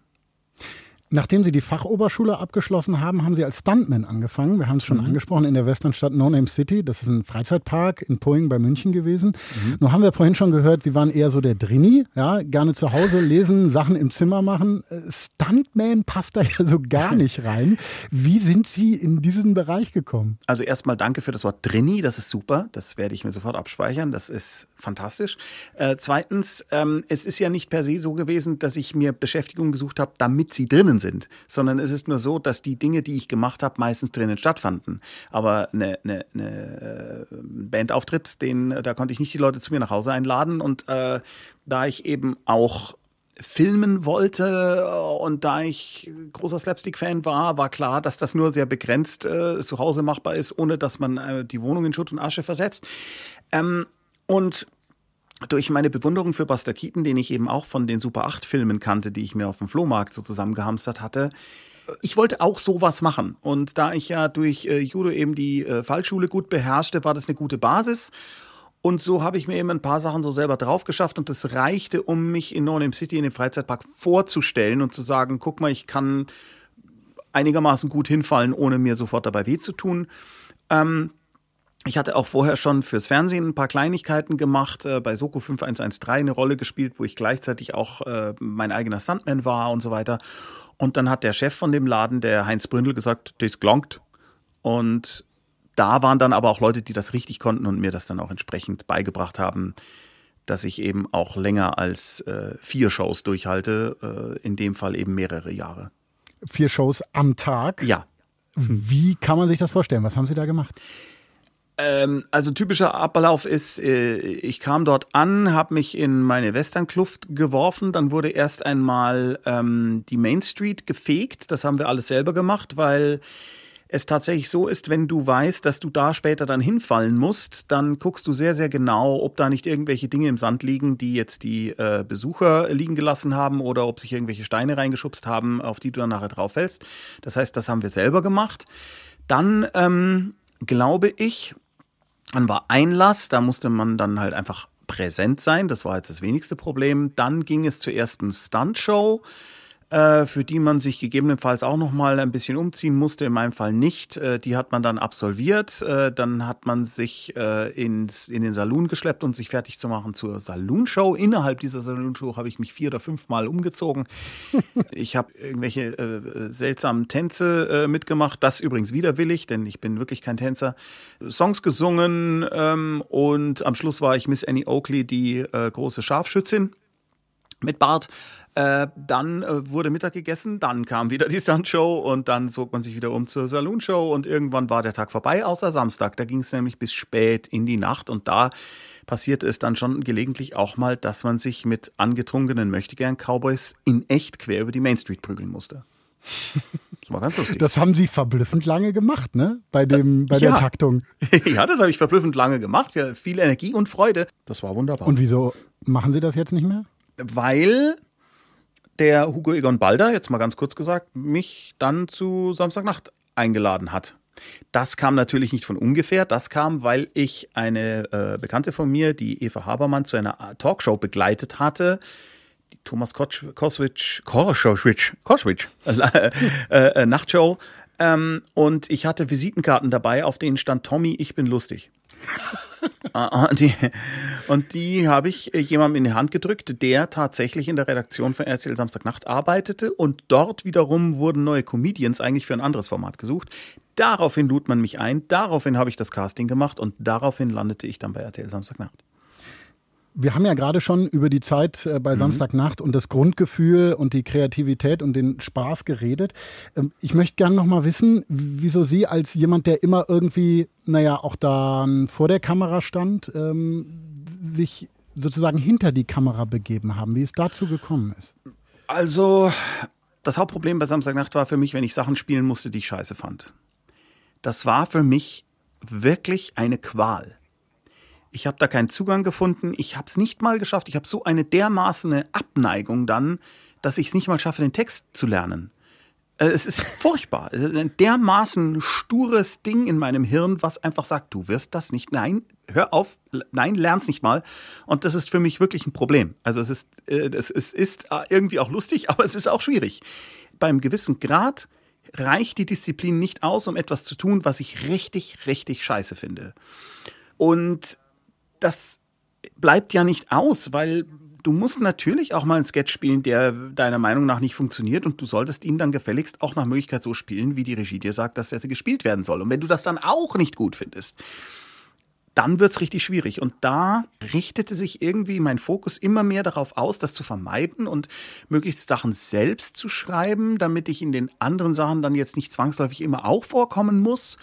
Nachdem Sie die Fachoberschule abgeschlossen haben, haben Sie als Stuntman angefangen. Wir haben es schon angesprochen in der Westernstadt No Name City. Das ist ein Freizeitpark in Poing bei München gewesen. Nur haben wir vorhin schon gehört, Sie waren eher so der Drini, ja, gerne zu Hause lesen, Sachen im Zimmer machen. Äh, Stuntman passt da ja so gar nicht rein. Wie sind Sie in diesen Bereich gekommen? Also erstmal danke für das Wort Drini, das ist super, das werde ich mir sofort abspeichern, das ist fantastisch. Äh, zweitens, ähm, es ist ja nicht per se so gewesen, dass ich mir Beschäftigung gesucht habe, damit sie drinnen sind, sondern es ist nur so, dass die Dinge, die ich gemacht habe, meistens drinnen stattfanden. Aber eine, eine, eine äh, Bandauftritt, den, da konnte ich nicht die Leute zu mir nach Hause einladen und äh, da ich eben auch filmen wollte und da ich großer Slapstick-Fan war, war klar, dass das nur sehr begrenzt äh, zu Hause machbar ist, ohne dass man äh, die Wohnung in Schutt und Asche versetzt. Ähm, und durch meine Bewunderung für Buster Keaton, den ich eben auch von den Super 8 Filmen kannte, die ich mir auf dem Flohmarkt so zusammengehamstert hatte, ich wollte auch sowas machen. Und da ich ja durch äh, Judo eben die äh, Fallschule gut beherrschte, war das eine gute Basis. Und so habe ich mir eben ein paar Sachen so selber drauf geschafft und das reichte, um mich in No Name City in dem Freizeitpark vorzustellen und zu sagen, guck mal, ich kann einigermaßen gut hinfallen, ohne mir sofort dabei weh zu tun. Ähm, ich hatte auch vorher schon fürs Fernsehen ein paar Kleinigkeiten gemacht, äh, bei Soko 5113 eine Rolle gespielt, wo ich gleichzeitig auch äh, mein eigener Stuntman war und so weiter. Und dann hat der Chef von dem Laden, der Heinz Bründel, gesagt, das gelangt. Und da waren dann aber auch Leute, die das richtig konnten und mir das dann auch entsprechend beigebracht haben, dass ich eben auch länger als äh, vier Shows durchhalte, äh, in dem Fall eben mehrere Jahre. Vier Shows am Tag. Ja, Wie kann man sich das vorstellen? Was haben Sie da gemacht? Ähm, also typischer Ablauf ist, äh, ich kam dort an, habe mich in meine Westernkluft geworfen, dann wurde erst einmal ähm, die Main Street gefegt. Das haben wir alles selber gemacht, weil es tatsächlich so ist, wenn du weißt, dass du da später dann hinfallen musst, dann guckst du sehr, sehr genau, ob da nicht irgendwelche Dinge im Sand liegen, die jetzt die äh, Besucher liegen gelassen haben oder ob sich irgendwelche Steine reingeschubst haben, auf die du dann nachher drauf fällst. Das heißt, das haben wir selber gemacht. Dann ähm, glaube ich, dann war Einlass, da musste man dann halt einfach präsent sein. Das war jetzt das wenigste Problem. Dann ging es zur ersten Stuntshow. Äh, für die man sich gegebenenfalls auch noch mal ein bisschen umziehen musste. In meinem Fall nicht. Äh, die hat man dann absolviert. Äh, dann hat man sich äh, ins, in den Saloon geschleppt, um sich fertig zu machen zur Saloon-Show. Innerhalb dieser Saloon-Show habe ich mich vier oder fünf Mal umgezogen. ich habe irgendwelche äh, seltsamen Tänze mitgemacht. Das übrigens widerwillig, denn ich bin wirklich kein Tänzer. Songs gesungen ähm, und am Schluss war ich Miss Annie Oakley, die große Scharfschützin mit Bart. Äh, dann äh, wurde Mittag gegessen, dann kam wieder die Stuntshow und dann zog man sich wieder um zur Saloonshow und irgendwann war der Tag vorbei, außer Samstag. Da ging es nämlich bis spät in die Nacht und da passierte es dann schon gelegentlich auch mal, dass man sich mit angetrunkenen Möchtegern-Cowboys in echt quer über die Main Street prügeln musste. Das war ganz lustig. Das haben Sie verblüffend lange gemacht, ne? Bei, dem, bei der ja. Taktung. ja, das habe ich verblüffend lange gemacht. Ja, viel Energie und Freude. Das war wunderbar. Und wieso machen Sie das jetzt nicht mehr? weil der Hugo Egon Balder, jetzt mal ganz kurz gesagt, mich dann zu Samstagnacht eingeladen hat. Das kam natürlich nicht von ungefähr. Das kam, weil ich eine äh, Bekannte von mir, die Eva Habermann, zu einer Talkshow begleitet hatte. Die Thomas Koswitsch, Koswitsch, Koswitsch, äh, äh, Nachtshow. Ähm, und ich hatte Visitenkarten dabei, auf denen stand Tommy, ich bin lustig. Ah, ah, die, und die habe ich äh, jemandem in die Hand gedrückt, der tatsächlich in der Redaktion von RTL Samstagnacht arbeitete und dort wiederum wurden neue Comedians eigentlich für ein anderes Format gesucht. Daraufhin lud man mich ein, daraufhin habe ich das Casting gemacht und daraufhin landete ich dann bei RTL Samstagnacht. Wir haben ja gerade schon über die Zeit äh, bei Samstagnacht und das Grundgefühl und die Kreativität und den Spaß geredet. Ähm, Ich möchte gerne noch mal wissen, wieso Sie als jemand, der immer irgendwie, naja, auch dann vor der Kamera stand, ähm, sich sozusagen hinter die Kamera begeben haben, wie es dazu gekommen ist. Also, das Hauptproblem bei Samstagnacht war für mich, wenn ich Sachen spielen musste, die ich scheiße fand. Das war für mich wirklich eine Qual. Ich habe da keinen Zugang gefunden. Ich habe es nicht mal geschafft. Ich habe so eine dermaßen Abneigung dann, dass ich es nicht mal schaffe, den Text zu lernen. Äh, Es ist furchtbar. Es ist ein dermaßen stures Ding in meinem Hirn, was einfach sagt, du wirst das nicht. Nein, hör auf. Nein, lern's nicht mal. Und das ist für mich wirklich ein Problem. Also es ist, äh, es ist, ist äh, irgendwie auch lustig, aber es ist auch schwierig. Beim gewissen Grad reicht die Disziplin nicht aus, um etwas zu tun, was ich richtig, richtig scheiße finde. Und das bleibt ja nicht aus, weil du musst natürlich auch mal einen Sketch spielen, der deiner Meinung nach nicht funktioniert und du solltest ihn dann gefälligst auch nach Möglichkeit so spielen, wie die Regie dir sagt, dass er gespielt werden soll. Und wenn du das dann auch nicht gut findest, dann wird's richtig schwierig. Und da richtete sich irgendwie mein Fokus immer mehr darauf aus, das zu vermeiden und möglichst Sachen selbst zu schreiben, damit ich in den anderen Sachen dann jetzt nicht zwangsläufig immer auch vorkommen muss.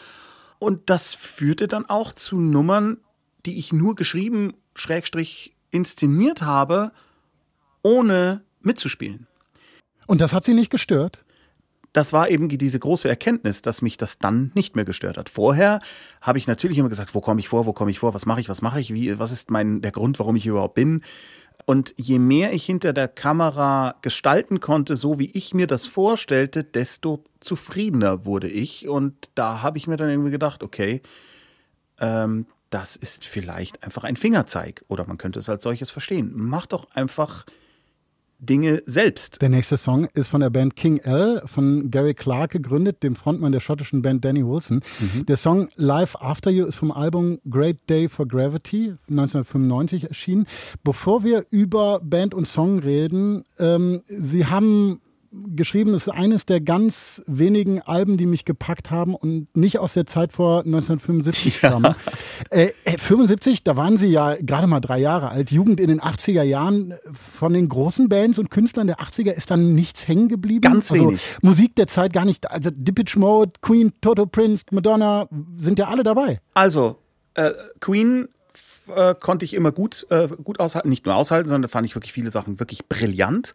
Und das führte dann auch zu Nummern, die ich nur geschrieben, schrägstrich inszeniert habe, ohne mitzuspielen. Und das hat Sie nicht gestört? das war eben diese große Erkenntnis, dass mich das dann nicht mehr gestört hat. Vorher habe ich natürlich immer gesagt, wo komme ich vor, wo komme ich vor, was mache ich, was mache ich, wie, was ist mein der Grund, warum ich überhaupt bin. Und je mehr ich hinter der Kamera gestalten konnte, so wie ich mir das vorstellte, desto zufriedener wurde ich. Und da habe ich mir dann irgendwie gedacht, okay, ähm, das ist vielleicht einfach ein Fingerzeig oder man könnte es als solches verstehen. Mach doch einfach Dinge selbst. Der nächste Song ist von der Band King L, von Gary Clark gegründet, dem Frontmann der schottischen Band Danny Wilson. Der Song Life After You ist vom Album Great Day for Gravity 1995 erschienen. Bevor wir über Band und Song reden, ähm, Sie haben geschrieben, es ist eines der ganz wenigen Alben, die mich gepackt haben und nicht aus der Zeit vor 1975 stammen. Äh, äh, 75, da waren Sie ja gerade mal drei Jahre alt. Jugend in den 80er Jahren. Von den großen Bands und Künstlern der 80er ist dann nichts hängen geblieben. Ganz also, wenig. Musik der Zeit gar nicht. Also Depeche Mode, Queen, Toto Prince, Madonna sind ja alle dabei. Also, äh, Queen äh, konnte ich immer gut, äh, gut aushalten. Nicht nur aushalten, sondern da fand ich wirklich viele Sachen wirklich brillant.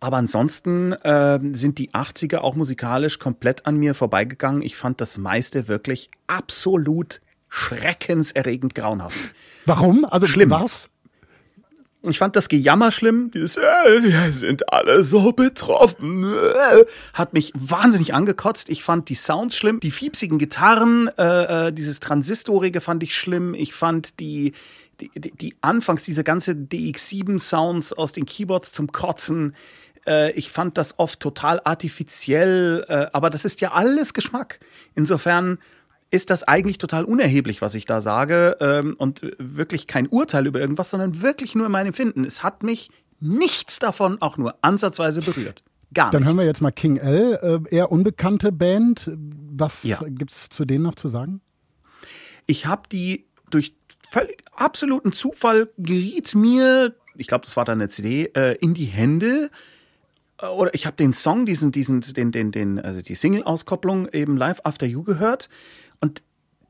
Aber ansonsten äh, sind die 80er auch musikalisch komplett an mir vorbeigegangen. Ich fand das meiste wirklich absolut schreckenserregend grauenhaft. Warum? Also Schlimm. was? Ich fand das Gejammer schlimm. Dieses, äh, wir sind alle so betroffen. Äh, hat mich wahnsinnig angekotzt. Ich fand die Sounds schlimm. Die fiepsigen Gitarren, äh, äh, dieses Transistorige fand ich schlimm. Ich fand die, die, die, die Anfangs, diese ganze DX7-Sounds aus den Keyboards zum Kotzen. Äh, ich fand das oft total artifiziell, äh, aber das ist ja alles Geschmack. Insofern ist das eigentlich total unerheblich, was ich da sage ähm, und wirklich kein Urteil über irgendwas, sondern wirklich nur mein Empfinden. Es hat mich nichts davon auch nur ansatzweise berührt. Gar Dann nichts. hören wir jetzt mal King L, äh, eher unbekannte Band. Was Ja. gibt's zu denen noch zu sagen? Ich habe die durch völlig absoluten Zufall geriet mir, ich glaube, das war dann eine CD, äh, in die Hände. Oder ich habe den Song, diesen, diesen, den, den, den, also die Single-Auskopplung eben live After You gehört. Und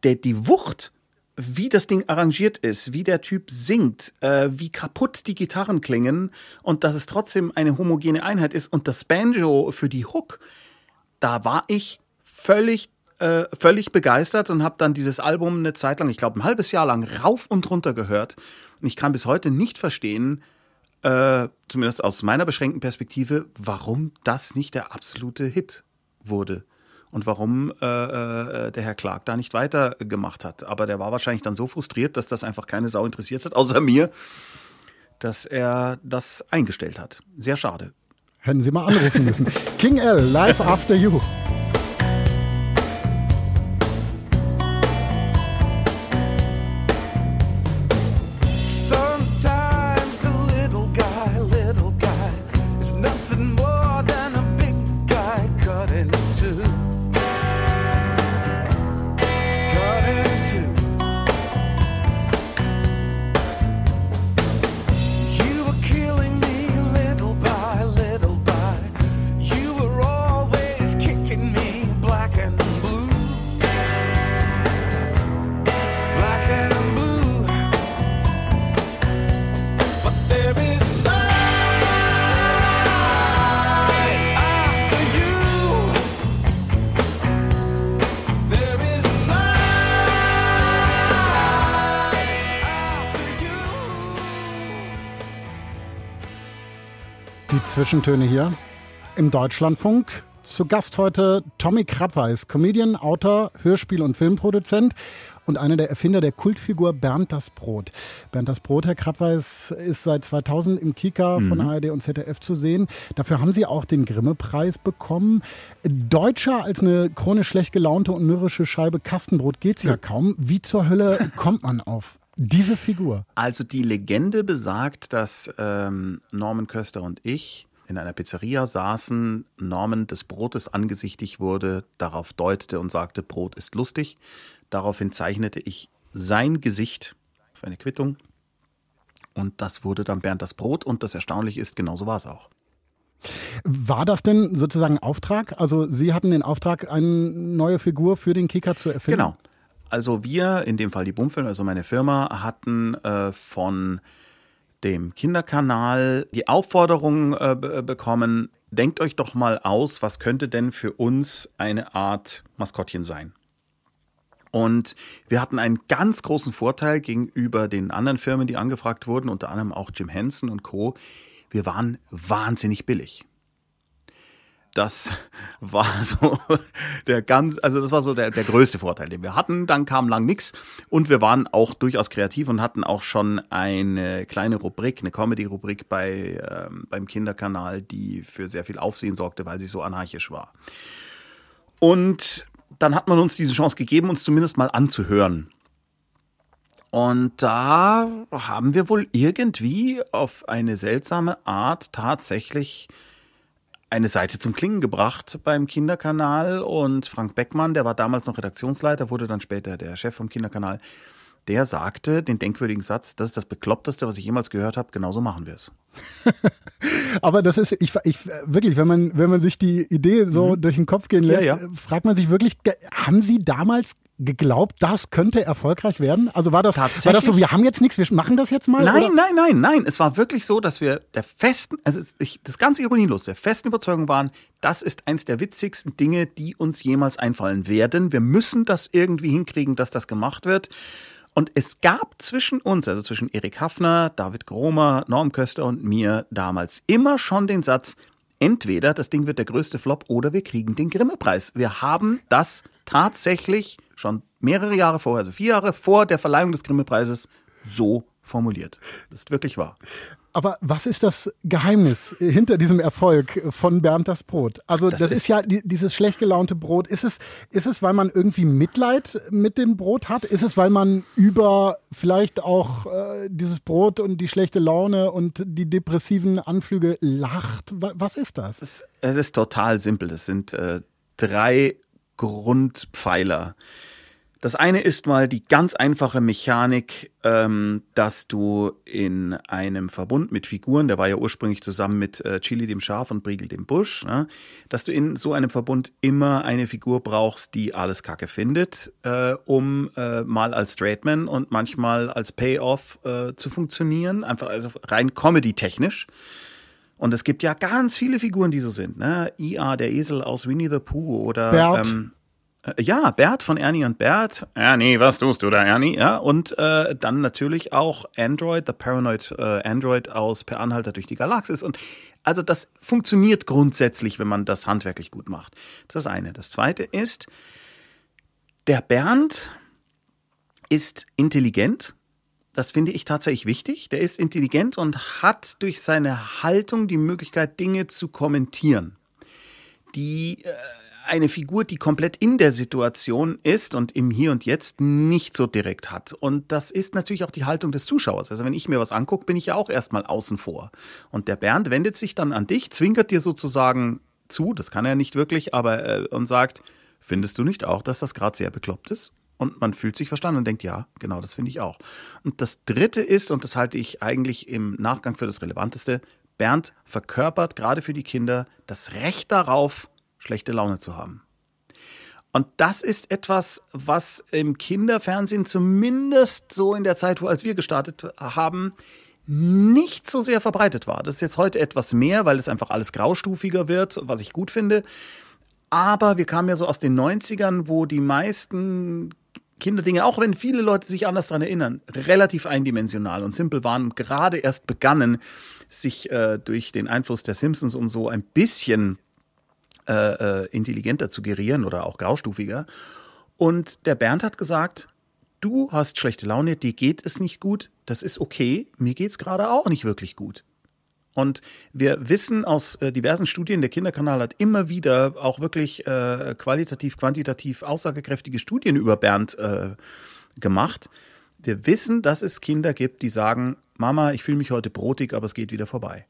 der, die Wucht, wie das Ding arrangiert ist, wie der Typ singt, äh, wie kaputt die Gitarren klingen und dass es trotzdem eine homogene Einheit ist und das Banjo für die Hook, da war ich völlig äh, völlig begeistert und habe dann dieses Album eine Zeit lang, ich glaube ein halbes Jahr lang, rauf und runter gehört. Und ich kann bis heute nicht verstehen, äh, zumindest aus meiner beschränkten Perspektive, warum das nicht der absolute Hit wurde. Und warum äh, äh, der Herr Clark da nicht weitergemacht hat. Aber der war wahrscheinlich dann so frustriert, dass das einfach keine Sau interessiert hat, außer mir, dass er das eingestellt hat. Sehr schade. Hätten Sie mal anrufen müssen. King L, live after you. Zwischentöne hier im Deutschlandfunk. Zu Gast heute Tommy Krabweis, Comedian, Autor, Hörspiel- und Filmproduzent und einer der Erfinder der Kultfigur Bernd das Brot. Bernd das Brot, Herr Krabweis, ist seit 2000 im Kika von ARD und ZDF zu sehen. Dafür haben Sie auch den Grimme-Preis bekommen. Deutscher als eine chronisch schlecht gelaunte und mürrische Scheibe Kastenbrot geht's ja kaum. Wie zur Hölle kommt man auf diese Figur? Also die Legende besagt, dass ähm, Norman Köster und ich in einer Pizzeria saßen, Norman des Brotes angesichtig wurde, darauf deutete und sagte, Brot ist lustig. Daraufhin zeichnete ich sein Gesicht auf eine Quittung und das wurde dann Bernd das Brot und das Erstaunliche ist, genauso war es auch. War das denn sozusagen Auftrag? Also Sie hatten den Auftrag, eine neue Figur für den Kicker zu erfinden? Genau. Also wir, in dem Fall die Bumfilm, also meine Firma, hatten äh, von dem Kinderkanal die Aufforderung äh, be- bekommen, denkt euch doch mal aus, was könnte denn für uns eine Art Maskottchen sein. Und wir hatten einen ganz großen Vorteil gegenüber den anderen Firmen, die angefragt wurden, unter anderem auch Jim Henson und Co. Wir waren wahnsinnig billig das war so der ganz, also das war so der, der größte Vorteil, den wir hatten. Dann kam lang nix und wir waren auch durchaus kreativ und hatten auch schon eine kleine Rubrik, eine Comedy-Rubrik bei ähm, beim Kinderkanal, die für sehr viel Aufsehen sorgte, weil sie so anarchisch war. Und dann hat man uns diese Chance gegeben, uns zumindest mal anzuhören. Und da haben wir wohl irgendwie auf eine seltsame Art tatsächlich eine Seite zum Klingen gebracht beim Kinderkanal. Und Frank Beckmann, der war damals noch Redaktionsleiter, wurde dann später der Chef vom Kinderkanal, der sagte den denkwürdigen Satz, das ist das Bekloppteste, was ich jemals gehört habe, genauso machen wir es. Aber das ist, ich, ich wirklich, wenn man, wenn man sich die Idee so durch den Kopf gehen lässt, Mhm. Ja, ja. äh, fragt man sich wirklich, haben Sie damals geglaubt, das könnte erfolgreich werden? Also war das, war das so, wir haben jetzt nichts, wir machen das jetzt mal? Nein, oder? nein, nein, nein. Es war wirklich so, dass wir der festen, also ich, das ganze ironielos, der festen Überzeugung waren, das ist eins der witzigsten Dinge, die uns jemals einfallen werden. Wir müssen das irgendwie hinkriegen, dass das gemacht wird. Und es gab zwischen uns, also zwischen Erik Hafner, David Gromer, Norm Köster und mir damals immer schon den Satz, entweder das Ding wird der größte Flop oder wir kriegen den Grimme-Preis. Wir haben das tatsächlich schon mehrere Jahre vorher, also vier Jahre vor der Verleihung des Grimme-Preises, so formuliert. Das ist wirklich wahr. Aber was ist das Geheimnis hinter diesem Erfolg von Bernd das Brot? Also das, Das ist, ist- ja die, dieses schlecht gelaunte Brot. Ist es, ist es, weil man irgendwie Mitleid mit dem Brot hat? Ist es, weil man über vielleicht auch äh, dieses Brot und die schlechte Laune und die depressiven Anflüge lacht? Wa- Was ist das? Es ist, es ist total simpel. Das sind äh, drei Grundpfeiler. Das eine ist mal die ganz einfache Mechanik, ähm, dass du in einem Verbund mit Figuren, der war ja ursprünglich zusammen mit äh, Chili dem Schaf und Briegel dem Busch, ne, dass du in so einem Verbund immer eine Figur brauchst, die alles Kacke findet, äh, um äh, mal als Straightman und manchmal als Payoff äh, zu funktionieren, einfach also rein comedy-technisch. Und es gibt ja ganz viele Figuren, die so sind. Ne? IA, der Esel aus Winnie the Pooh oder Bert. Ähm, äh, ja, Bert von Ernie und Bert. Ernie, was tust du da, Ernie? Ja, und äh, dann natürlich auch Android, the Paranoid äh, Android aus Per Anhalter durch die Galaxis. Und also das funktioniert grundsätzlich, wenn man das handwerklich gut macht. Das ist das eine. Das zweite ist, der Bernd ist intelligent. Das finde ich tatsächlich wichtig. Der ist intelligent und hat durch seine Haltung die Möglichkeit, Dinge zu kommentieren. Die äh, eine Figur, die komplett in der Situation ist und im Hier und Jetzt nicht so direkt hat. Und das ist natürlich auch die Haltung des Zuschauers. Also wenn ich mir was angucke, bin ich ja auch erstmal außen vor. Und der Bernd wendet sich dann an dich, zwinkert dir sozusagen zu, das kann er nicht wirklich, aber äh, und sagt, findest du nicht auch, dass das gerade sehr bekloppt ist? Und man fühlt sich verstanden und denkt, ja, genau, das finde ich auch. Und das Dritte ist, und das halte ich eigentlich im Nachgang für das Relevanteste, Bernd verkörpert gerade für die Kinder das Recht darauf, schlechte Laune zu haben. Und das ist etwas, was im Kinderfernsehen zumindest so in der Zeit, wo als wir gestartet haben, nicht so sehr verbreitet war. Das ist jetzt heute etwas mehr, weil es einfach alles graustufiger wird, was ich gut finde. Aber wir kamen ja so aus den 90ern, wo die meisten Kinderdinge, auch wenn viele Leute sich anders daran erinnern, relativ eindimensional und simpel waren und gerade erst begannen, sich äh, durch den Einfluss der Simpsons und so ein bisschen äh, äh, intelligenter zu gerieren oder auch graustufiger. Und der Bernd hat gesagt, du hast schlechte Laune, dir geht es nicht gut, das ist okay, mir geht's gerade auch nicht wirklich gut. Und wir wissen aus äh, diversen Studien, der Kinderkanal hat immer wieder auch wirklich äh, qualitativ, quantitativ aussagekräftige Studien über Bernd äh, gemacht. Wir wissen, dass es Kinder gibt, die sagen, Mama, ich fühle mich heute brotig, aber es geht wieder vorbei.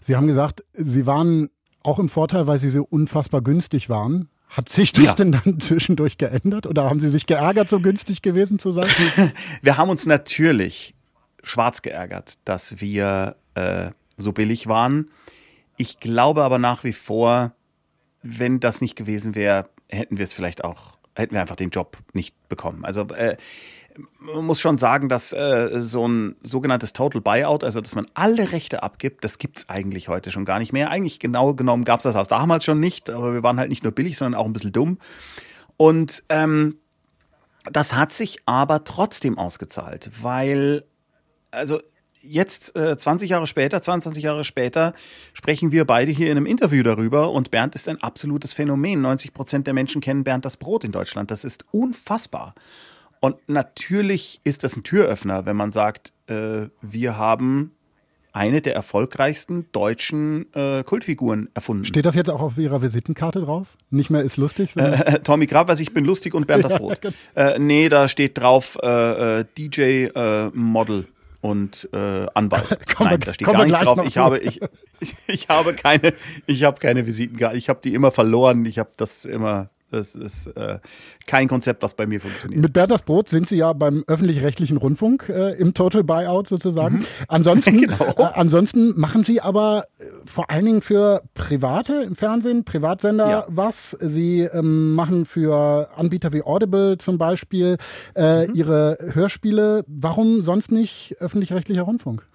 Sie haben gesagt, Sie waren auch im Vorteil, weil Sie so unfassbar günstig waren. Hat sich das Ja. denn dann zwischendurch geändert oder haben Sie sich geärgert, so günstig gewesen zu sein? Wir haben uns natürlich schwarz geärgert, dass wir äh, so billig waren. Ich glaube aber nach wie vor, wenn das nicht gewesen wäre, hätten wir es vielleicht auch, hätten wir einfach den Job nicht bekommen. Also äh, man muss schon sagen, dass äh, so ein sogenanntes Total Buyout, also dass man alle Rechte abgibt, das gibt's eigentlich heute schon gar nicht mehr. Eigentlich genau genommen gab's das auch damals schon nicht, aber wir waren halt nicht nur billig, sondern auch ein bisschen dumm. Und ähm, das hat sich aber trotzdem ausgezahlt, weil, also jetzt äh, 20 Jahre später, 22 Jahre später, sprechen wir beide hier in einem Interview darüber und Bernd ist ein absolutes Phänomen. 90 Prozent der Menschen kennen Bernd das Brot in Deutschland. Das ist unfassbar. Und natürlich ist das ein Türöffner, wenn man sagt, äh, wir haben eine der erfolgreichsten deutschen äh, Kultfiguren erfunden. Steht das jetzt auch auf Ihrer Visitenkarte drauf? Nicht mehr ist lustig? sondern- Äh, Tommy Graf, also ich bin lustig und Bernd das Brot. äh, nee, da steht drauf äh, äh, DJ, äh, Model und äh, Anwalt. Wir- Nein, da steht gar nicht drauf. Ich zu. habe, ich, ich, ich habe keine, ich habe keine Visitenkarte. Ich habe die immer verloren. Ich habe das immer. Das ist äh, kein Konzept, was bei mir funktioniert. Mit das Brot sind Sie ja beim öffentlich-rechtlichen Rundfunk äh, im Total Buyout sozusagen. Ansonsten, Genau. äh, ansonsten machen Sie aber äh, vor allen Dingen für Private im Fernsehen, Privatsender Ja. was. Sie ähm, machen für Anbieter wie Audible zum Beispiel äh, Mhm. Ihre Hörspiele. Warum sonst nicht öffentlich-rechtlicher Rundfunk?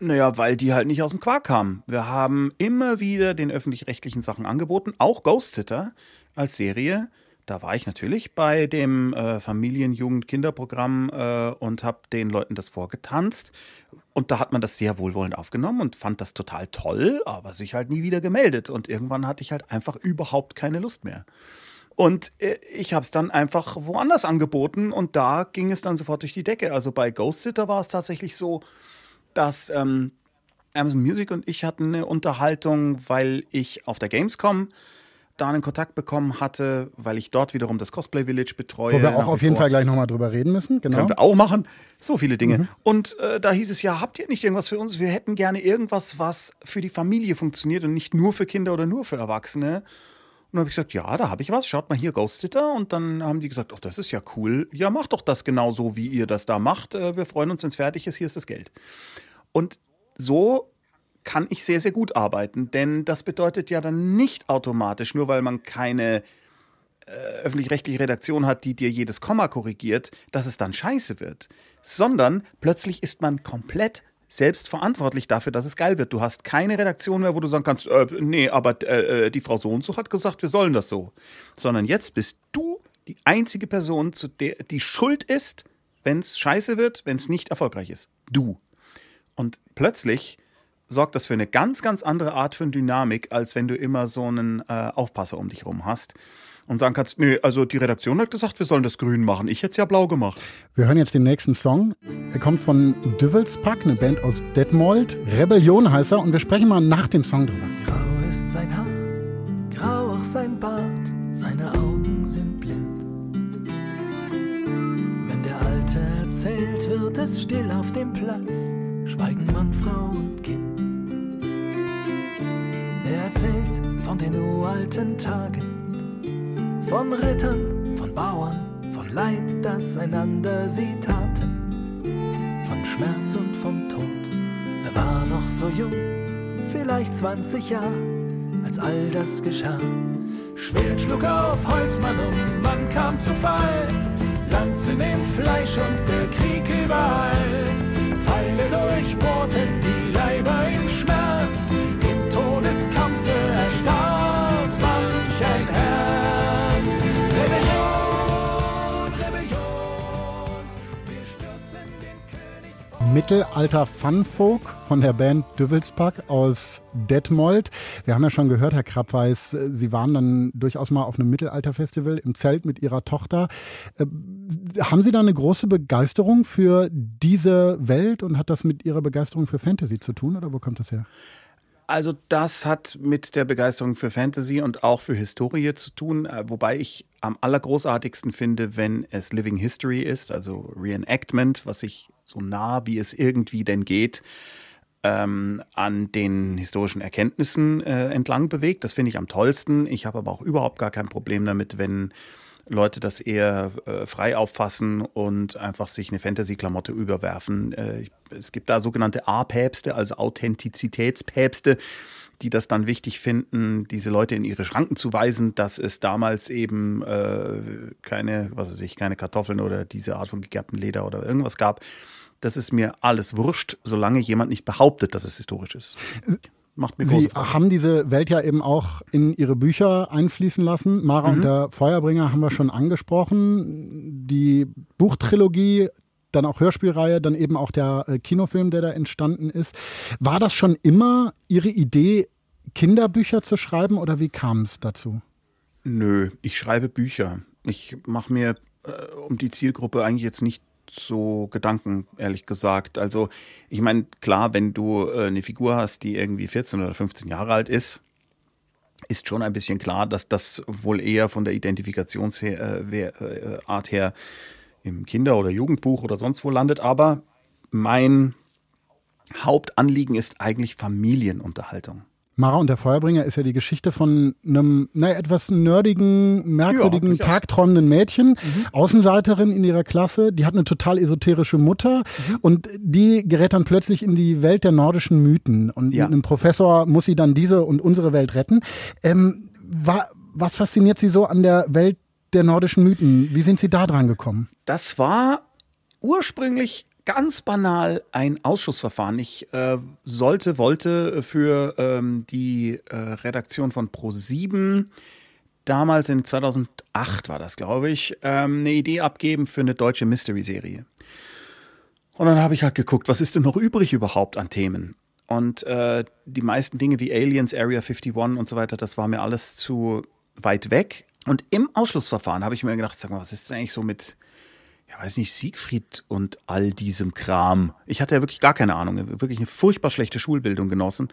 Naja, weil die halt nicht aus dem Quark kamen. Wir haben immer wieder den öffentlich-rechtlichen Sachen angeboten, auch Ghost Sitter als Serie. Da war ich natürlich bei dem äh, Familien-Jugend-Kinderprogramm äh, und habe den Leuten das vorgetanzt. Und da hat man das sehr wohlwollend aufgenommen und fand das total toll, aber sich halt nie wieder gemeldet. Und irgendwann hatte ich halt einfach überhaupt keine Lust mehr. Und äh, ich habe es dann einfach woanders angeboten und da ging es dann sofort durch die Decke. Also bei Ghost Sitter war es tatsächlich so, dass ähm, Amazon Music und ich hatten eine Unterhaltung, weil ich auf der Gamescom da einen Kontakt bekommen hatte, weil ich dort wiederum das Cosplay Village betreue. Wo wir auch auf jeden. Fall gleich nochmal drüber reden müssen. Genau. Können wir auch machen. So viele Dinge. Und äh, da hieß es ja, habt ihr nicht irgendwas für uns? Wir hätten gerne irgendwas, was für die Familie funktioniert und nicht nur für Kinder oder nur für Erwachsene. Und dann habe ich gesagt, ja, da habe ich was. Schaut mal hier, Ghost Sitter. Und dann haben die gesagt, ach, das ist ja cool. Ja, macht doch das genau so, wie ihr das da macht. Äh, wir freuen uns, wenn es fertig ist. Hier ist das Geld. Und so kann ich sehr, sehr gut arbeiten. Denn das bedeutet ja dann nicht automatisch, nur weil man keine äh, öffentlich-rechtliche Redaktion hat, die dir jedes Komma korrigiert, dass es dann scheiße wird. Sondern plötzlich ist man komplett selbst verantwortlich dafür, dass es geil wird. Du hast keine Redaktion mehr, wo du sagen kannst, äh, nee, aber äh, äh, die Frau so und so hat gesagt, wir sollen das so. Sondern jetzt bist du die einzige Person, zu der die schuld ist, wenn es scheiße wird, wenn es nicht erfolgreich ist. Du. Und plötzlich sorgt das für eine ganz, ganz andere Art von Dynamik, als wenn du immer so einen äh, Aufpasser um dich rum hast und sagen kannst, nee, also die Redaktion hat gesagt, wir sollen das grün machen. Ich hätte es ja blau gemacht. Wir hören jetzt den nächsten Song. Er kommt von Düvelspack, eine Band aus Detmold. Rebellion heißt er und wir sprechen mal nach dem Song drüber. Grau ist sein Haar, grau auch sein Bart, seine Augen sind blind. Wenn der Alte erzählt, wird es still auf dem Platz, schweigen Mann, Frau und Kind. Er erzählt von den uralten Tagen, von Rittern, von Bauern, von Leid, das einander sie taten, von Schmerz und vom Tod. Er war noch so jung, vielleicht 20 Jahre, als all das geschah. Schwert schlug auf Holzmann um, man kam zu Fall. Lanzen im Fleisch und der Krieg überall. Pfeile durchbohrten die Leiber Mittelalter Funfolk von der Band Düvelspack aus Detmold. Wir haben ja schon gehört, Herr Krappweis, äh, Sie waren dann durchaus mal auf einem Mittelalterfestival im Zelt mit Ihrer Tochter. Äh, Haben Sie da eine große Begeisterung für diese Welt und hat das mit Ihrer Begeisterung für Fantasy zu tun oder wo kommt das her? Also das hat mit der Begeisterung für Fantasy und auch für Historie zu tun, äh, wobei ich am allergroßartigsten finde, wenn es Living History ist, also Reenactment, was sich so nah wie es irgendwie denn geht ähm, an den historischen Erkenntnissen äh, entlang bewegt. Das finde ich am tollsten. Ich habe aber auch überhaupt gar kein Problem damit, wenn Leute das eher äh, frei auffassen und einfach sich eine Fantasy-Klamotte überwerfen. Äh, es gibt da sogenannte A-Päpste, also Authentizitätspäpste, die das dann wichtig finden, diese Leute in ihre Schranken zu weisen, dass es damals eben äh, keine, was weiß ich, keine Kartoffeln oder diese Art von gegerbtem Leder oder irgendwas gab. Das ist mir alles wurscht, solange jemand nicht behauptet, dass es historisch ist. Macht mir Sie Freude. haben diese Welt ja eben auch in Ihre Bücher einfließen lassen. Mara und der Feuerbringer haben wir schon angesprochen. Die Buchtrilogie, dann auch Hörspielreihe, dann eben auch der äh, Kinofilm, der da entstanden ist. War das schon immer Ihre Idee, Kinderbücher zu schreiben oder wie kam es dazu? Nö, ich schreibe Bücher. Ich mache mir äh, um die Zielgruppe eigentlich jetzt nicht so Gedanken, ehrlich gesagt. Also, ich meine, klar, wenn du äh, eine Figur hast, die irgendwie 14 oder 15 Jahre alt ist, ist schon ein bisschen klar, dass das wohl eher von der Identifikationsart äh, äh, her im Kinder- oder Jugendbuch oder sonst wo landet. Aber mein Hauptanliegen ist eigentlich Familienunterhaltung. Mara und der Feuerbringer ist ja die Geschichte von einem, naja, etwas nerdigen, merkwürdigen, durchaus. tagträumenden Mädchen, Außenseiterin in ihrer Klasse, die hat eine total esoterische Mutter und die gerät dann plötzlich in die Welt der nordischen Mythen und Ja. mit einem Professor muss sie dann diese und unsere Welt retten. Ähm, wa, was fasziniert Sie so an der Welt der nordischen Mythen? Wie sind Sie da dran gekommen? Das war ursprünglich ganz banal ein Ausschussverfahren. Ich äh, sollte, wollte für ähm, die äh, Redaktion von Pro7 damals in 2008 war das, glaube ich, ähm, eine Idee abgeben für eine deutsche Mystery-Serie. Und dann habe ich halt geguckt, was ist denn noch übrig überhaupt an Themen? Und äh, die meisten Dinge wie Aliens, Area 51 und so weiter, das war mir alles zu weit weg. Und im Ausschlussverfahren habe ich mir gedacht, sag mal, was ist denn eigentlich so mit ja, weiß nicht, Siegfried und all diesem Kram. Ich hatte ja wirklich gar keine Ahnung, wirklich eine furchtbar schlechte Schulbildung genossen,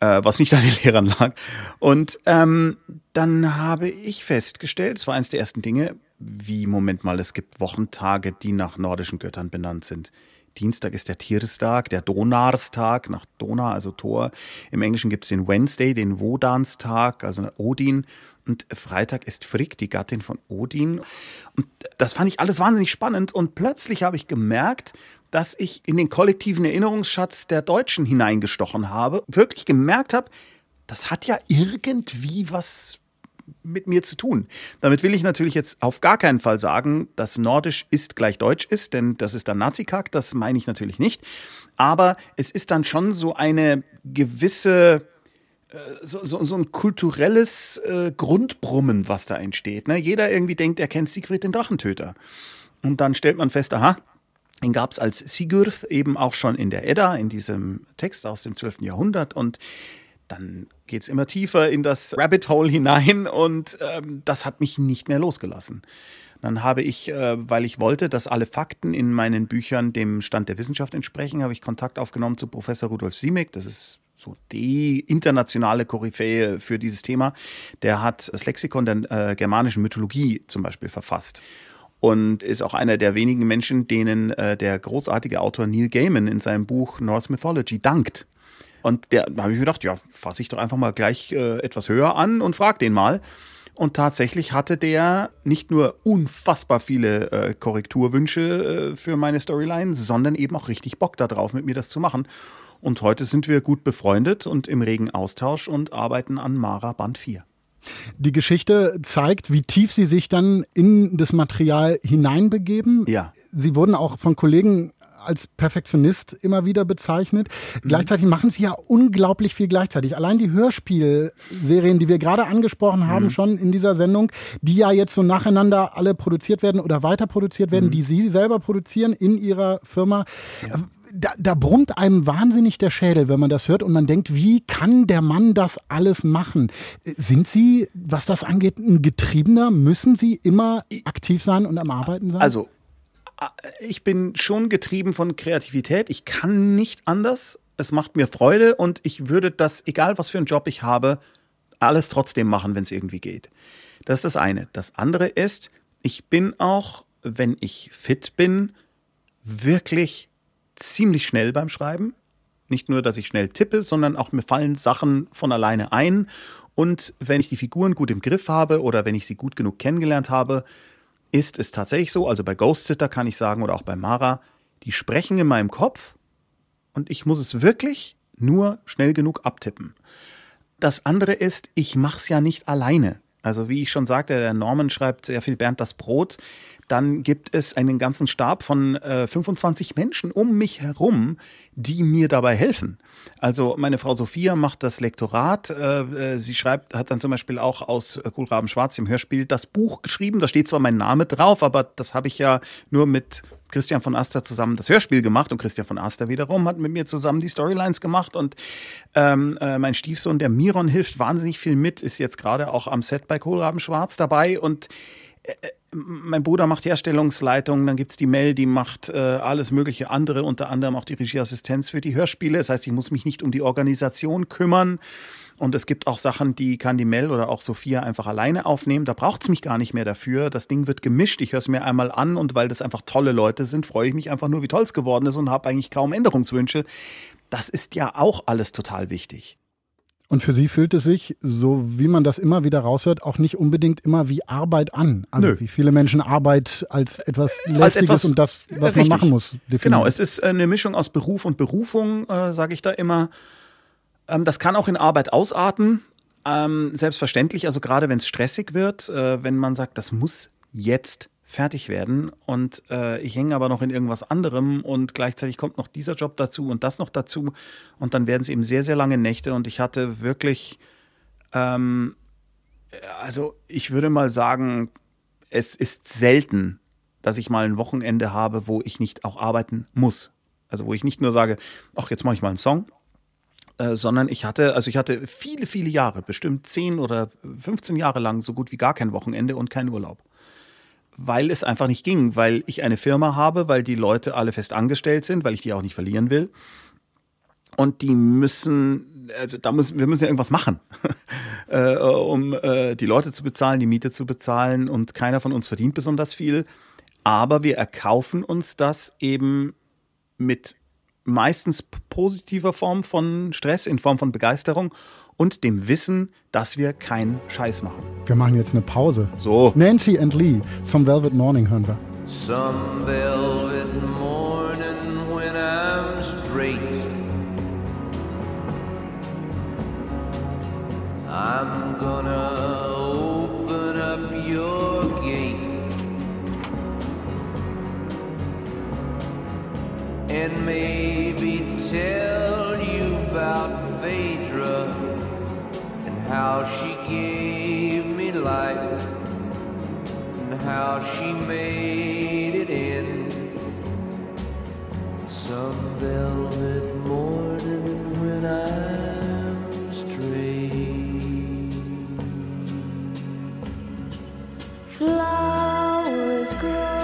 äh, was nicht an den Lehrern lag. Und ähm, dann habe ich festgestellt, es war eines der ersten Dinge, wie, Moment mal, es gibt Wochentage, die nach nordischen Göttern benannt sind. Dienstag ist der Tierstag, der Donarstag nach Dona, also Tor. Im Englischen gibt es den Wednesday, den Wodanstag, also Odin. Und Freitag ist Frigg, die Gattin von Odin. Und das fand ich alles wahnsinnig spannend. Und plötzlich habe ich gemerkt, dass ich in den kollektiven Erinnerungsschatz der Deutschen hineingestochen habe. Wirklich gemerkt habe, das hat ja irgendwie was mit mir zu tun. Damit will ich natürlich jetzt auf gar keinen Fall sagen, dass Nordisch ist gleich Deutsch ist, denn das ist dann Nazikack, das meine ich natürlich nicht. Aber es ist dann schon so eine gewisse so, so, so ein kulturelles äh, Grundbrummen, was da entsteht. Ne? Jeder irgendwie denkt, er kennt Siegfried den Drachentöter. Und dann stellt man fest, aha, den gab es als Sigurd eben auch schon in der Edda, in diesem Text aus dem 12. Jahrhundert. Und dann geht es immer tiefer in das Rabbit Hole hinein und ähm, das hat mich nicht mehr losgelassen. Dann habe ich, äh, weil ich wollte, dass alle Fakten in meinen Büchern dem Stand der Wissenschaft entsprechen, habe ich Kontakt aufgenommen zu Professor Rudolf Siemek. Das ist so die internationale Koryphäe für dieses Thema. Der hat das Lexikon der äh, germanischen Mythologie zum Beispiel verfasst und ist auch einer der wenigen Menschen, denen äh, der großartige Autor Neil Gaiman in seinem Buch Norse Mythology dankt. Und der, da habe ich mir gedacht, ja, fasse ich doch einfach mal gleich äh, etwas höher an und frag den mal. Und tatsächlich hatte der nicht nur unfassbar viele äh, Korrekturwünsche äh, für meine Storyline, sondern eben auch richtig Bock darauf, mit mir das zu machen. Und heute sind wir gut befreundet und im regen Austausch und arbeiten an Mara Band 4. Die Geschichte zeigt, wie tief Sie sich dann in das Material hineinbegeben. Ja. Sie wurden auch von Kollegen als Perfektionist immer wieder bezeichnet. Mhm. Gleichzeitig machen sie ja unglaublich viel gleichzeitig. Allein die Hörspielserien, die wir gerade angesprochen haben, mhm. schon in dieser Sendung, die ja jetzt so nacheinander alle produziert werden oder weiter produziert werden, mhm. die sie selber produzieren in ihrer Firma. Ja. Da, da brummt einem wahnsinnig der Schädel, wenn man das hört und man denkt, wie kann der Mann das alles machen? Sind Sie, was das angeht, ein Getriebener? Müssen Sie immer aktiv sein und am Arbeiten sein? Also ich bin schon getrieben von Kreativität. Ich kann nicht anders. Es macht mir Freude und ich würde das, egal was für einen Job ich habe, alles trotzdem machen, wenn es irgendwie geht. Das ist das eine. Das andere ist, ich bin auch, wenn ich fit bin, wirklich ziemlich schnell beim Schreiben. Nicht nur, dass ich schnell tippe, sondern auch mir fallen Sachen von alleine ein. Und wenn ich die Figuren gut im Griff habe oder wenn ich sie gut genug kennengelernt habe, ist es tatsächlich so, also bei Ghost Sitter kann ich sagen oder auch bei Mara, die sprechen in meinem Kopf und ich muss es wirklich nur schnell genug abtippen. Das andere ist, ich mache es ja nicht alleine. Also wie ich schon sagte, der Norman schreibt sehr viel Bernd das Brot. Dann gibt es einen ganzen Stab von äh, 25 Menschen um mich herum, die mir dabei helfen. Also meine Frau Sophia macht das Lektorat. Äh, äh sie schreibt, hat dann zum Beispiel auch aus Kohlraben Schwarz im Hörspiel das Buch geschrieben. Da steht zwar mein Name drauf, aber das habe ich ja nur mit Christian von Aster zusammen das Hörspiel gemacht und Christian von Aster wiederum hat mit mir zusammen die Storylines gemacht und ähm, äh, mein Stiefsohn, der Miron, hilft wahnsinnig viel mit, ist jetzt gerade auch am Set bei Kohlraben Schwarz dabei und äh, äh mein Bruder macht Herstellungsleitung, dann gibt's die Mel, die macht äh, alles mögliche andere, unter anderem auch die Regieassistenz für die Hörspiele. Das heißt, ich muss mich nicht um die Organisation kümmern. Und es gibt auch Sachen, die kann die Mel oder auch Sophia einfach alleine aufnehmen. Da braucht's mich gar nicht mehr dafür. Das Ding wird gemischt. Ich höre es mir einmal an und weil das einfach tolle Leute sind, freue ich mich einfach nur, wie toll es geworden ist und habe eigentlich kaum Änderungswünsche. Das ist ja auch alles total wichtig. Und für Sie fühlt es sich, so wie man das immer wieder raushört, auch nicht unbedingt immer wie Arbeit an. Also Nö. wie viele Menschen Arbeit als etwas Lästiges als etwas, und das, was richtig. man machen muss. Definieren. Genau, es ist eine Mischung aus Beruf und Berufung, äh, sage ich da immer. Ähm, das kann auch in Arbeit ausarten. Ähm, selbstverständlich, also gerade wenn es stressig wird, äh, wenn man sagt, das muss jetzt fertig werden. Und äh, ich hänge aber noch in irgendwas anderem und gleichzeitig kommt noch dieser Job dazu und das noch dazu. Und dann werden es eben sehr, sehr lange Nächte. Und ich hatte wirklich, ähm, also ich würde mal sagen, es ist selten, dass ich mal ein Wochenende habe, wo ich nicht auch arbeiten muss. Also wo ich nicht nur sage, ach, jetzt mache ich mal einen Song, äh, sondern ich hatte, also ich hatte viele, viele Jahre, bestimmt 10 oder 15 Jahre lang so gut wie gar kein Wochenende und keinen Urlaub weil es einfach nicht ging, weil ich eine Firma habe, weil die Leute alle fest angestellt sind, weil ich die auch nicht verlieren will. Und die müssen, also da müssen, wir müssen ja irgendwas machen, äh, um äh, die Leute zu bezahlen, die Miete zu bezahlen und keiner von uns verdient besonders viel. Aber wir erkaufen uns das eben mit meistens positiver Form von Stress, in Form von Begeisterung und dem Wissen, dass wir keinen Scheiß machen. Wir machen jetzt eine Pause. So. Nancy and Lee, zum Velvet Morning hören wir. Some velvet morning when I'm straight. I'm gonna open up your gate and maybe tell you about how she gave me life and how she made it in some velvet morning when I'm straight. Flowers growing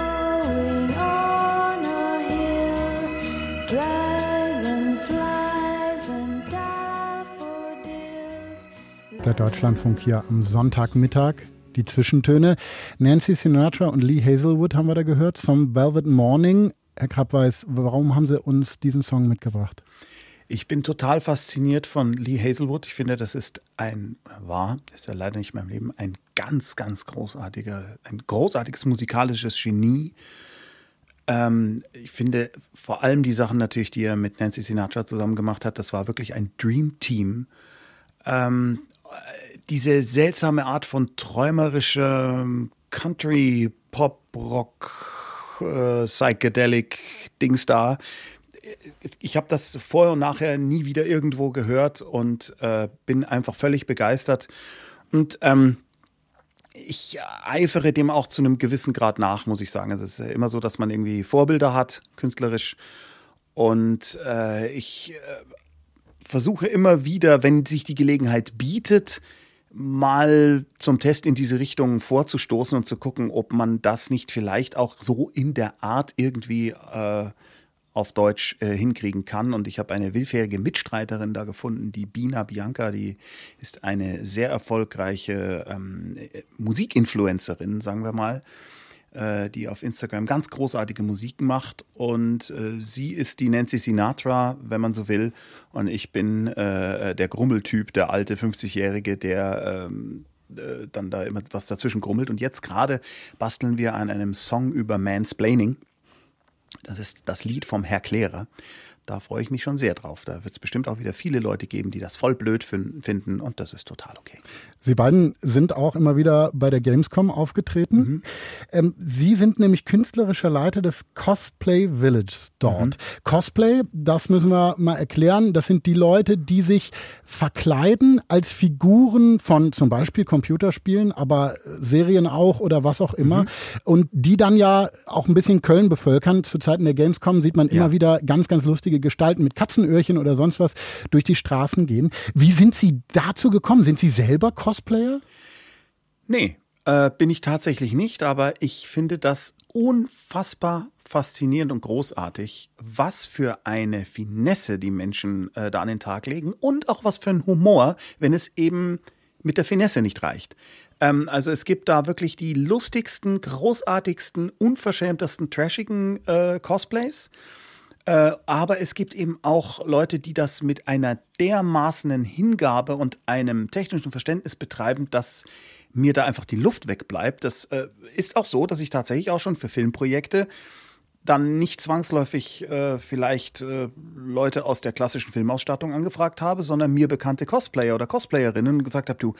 Der Deutschlandfunk hier am Sonntagmittag. Die Zwischentöne. Nancy Sinatra und Lee Hazelwood haben wir da gehört. Some Velvet Morning. Herr Krabweis, warum haben Sie uns diesen Song mitgebracht? Ich bin total fasziniert von Lee Hazelwood. Ich finde, das ist ein, war, ist ja leider nicht mehr im Leben, ein ganz, ganz großartiger, ein großartiges musikalisches Genie. Ähm, ich finde vor allem die Sachen natürlich, die er mit Nancy Sinatra zusammen gemacht hat, das war wirklich ein Dream Team. Ähm, diese seltsame Art von träumerischem Country, Pop, Rock, äh, Psychedelic Dings da. Ich habe das vorher und nachher nie wieder irgendwo gehört und äh, bin einfach völlig begeistert. Und ähm, ich eifere dem auch zu einem gewissen Grad nach, muss ich sagen. Es ist immer so, dass man irgendwie Vorbilder hat, künstlerisch. Und äh, ich äh, versuche immer wieder, wenn sich die Gelegenheit bietet, mal zum Test in diese Richtung vorzustoßen und zu gucken, ob man das nicht vielleicht auch so in der Art irgendwie äh, auf Deutsch äh, hinkriegen kann. Und ich habe eine willfährige Mitstreiterin da gefunden, die Bina Bianca, die ist eine sehr erfolgreiche ähm, Musikinfluencerin, sagen wir mal äh, die auf Instagram ganz großartige Musik macht. Und äh, sie ist die Nancy Sinatra, wenn man so will. Und ich bin äh, der Grummeltyp, der alte 50-Jährige, der ähm, äh, dann da immer was dazwischen grummelt. Und jetzt gerade basteln wir an einem Song über Mansplaining. Das ist das Lied vom Herr Klärer. Da freue ich mich schon sehr drauf. Da wird es bestimmt auch wieder viele Leute geben, die das voll blöd fin finden und das ist total okay. Sie beiden sind auch immer wieder bei der Gamescom aufgetreten. Mhm. Ähm, Sie sind nämlich künstlerischer Leiter des Cosplay Village dort. Mhm. Cosplay, das müssen wir mal erklären, das sind die Leute, die sich verkleiden als Figuren von zum Beispiel Computerspielen, aber Serien auch oder was auch immer. Mhm. Und die dann ja auch ein bisschen Köln bevölkern. Zu Zeiten der Gamescom sieht man immer Ja. wieder ganz, ganz lustige Gestalten mit Katzenöhrchen oder sonst was durch die Straßen gehen. Wie sind Sie dazu gekommen? Sind Sie selber Cosplayer? Nee, äh, bin ich tatsächlich nicht, aber ich finde das unfassbar faszinierend und großartig, was für eine Finesse die Menschen äh, da an den Tag legen und auch was für ein Humor, wenn es eben mit der Finesse nicht reicht. Ähm, also es gibt da wirklich die lustigsten, großartigsten, unverschämtesten, trashigen äh, Cosplays. Äh, aber es gibt eben auch Leute, die das mit einer dermaßenen Hingabe und einem technischen Verständnis betreiben, dass mir da einfach die Luft wegbleibt. Das äh, ist auch so, dass ich tatsächlich auch schon für Filmprojekte dann nicht zwangsläufig äh, vielleicht äh, Leute aus der klassischen Filmausstattung angefragt habe, sondern mir bekannte Cosplayer oder Cosplayerinnen gesagt habe, du,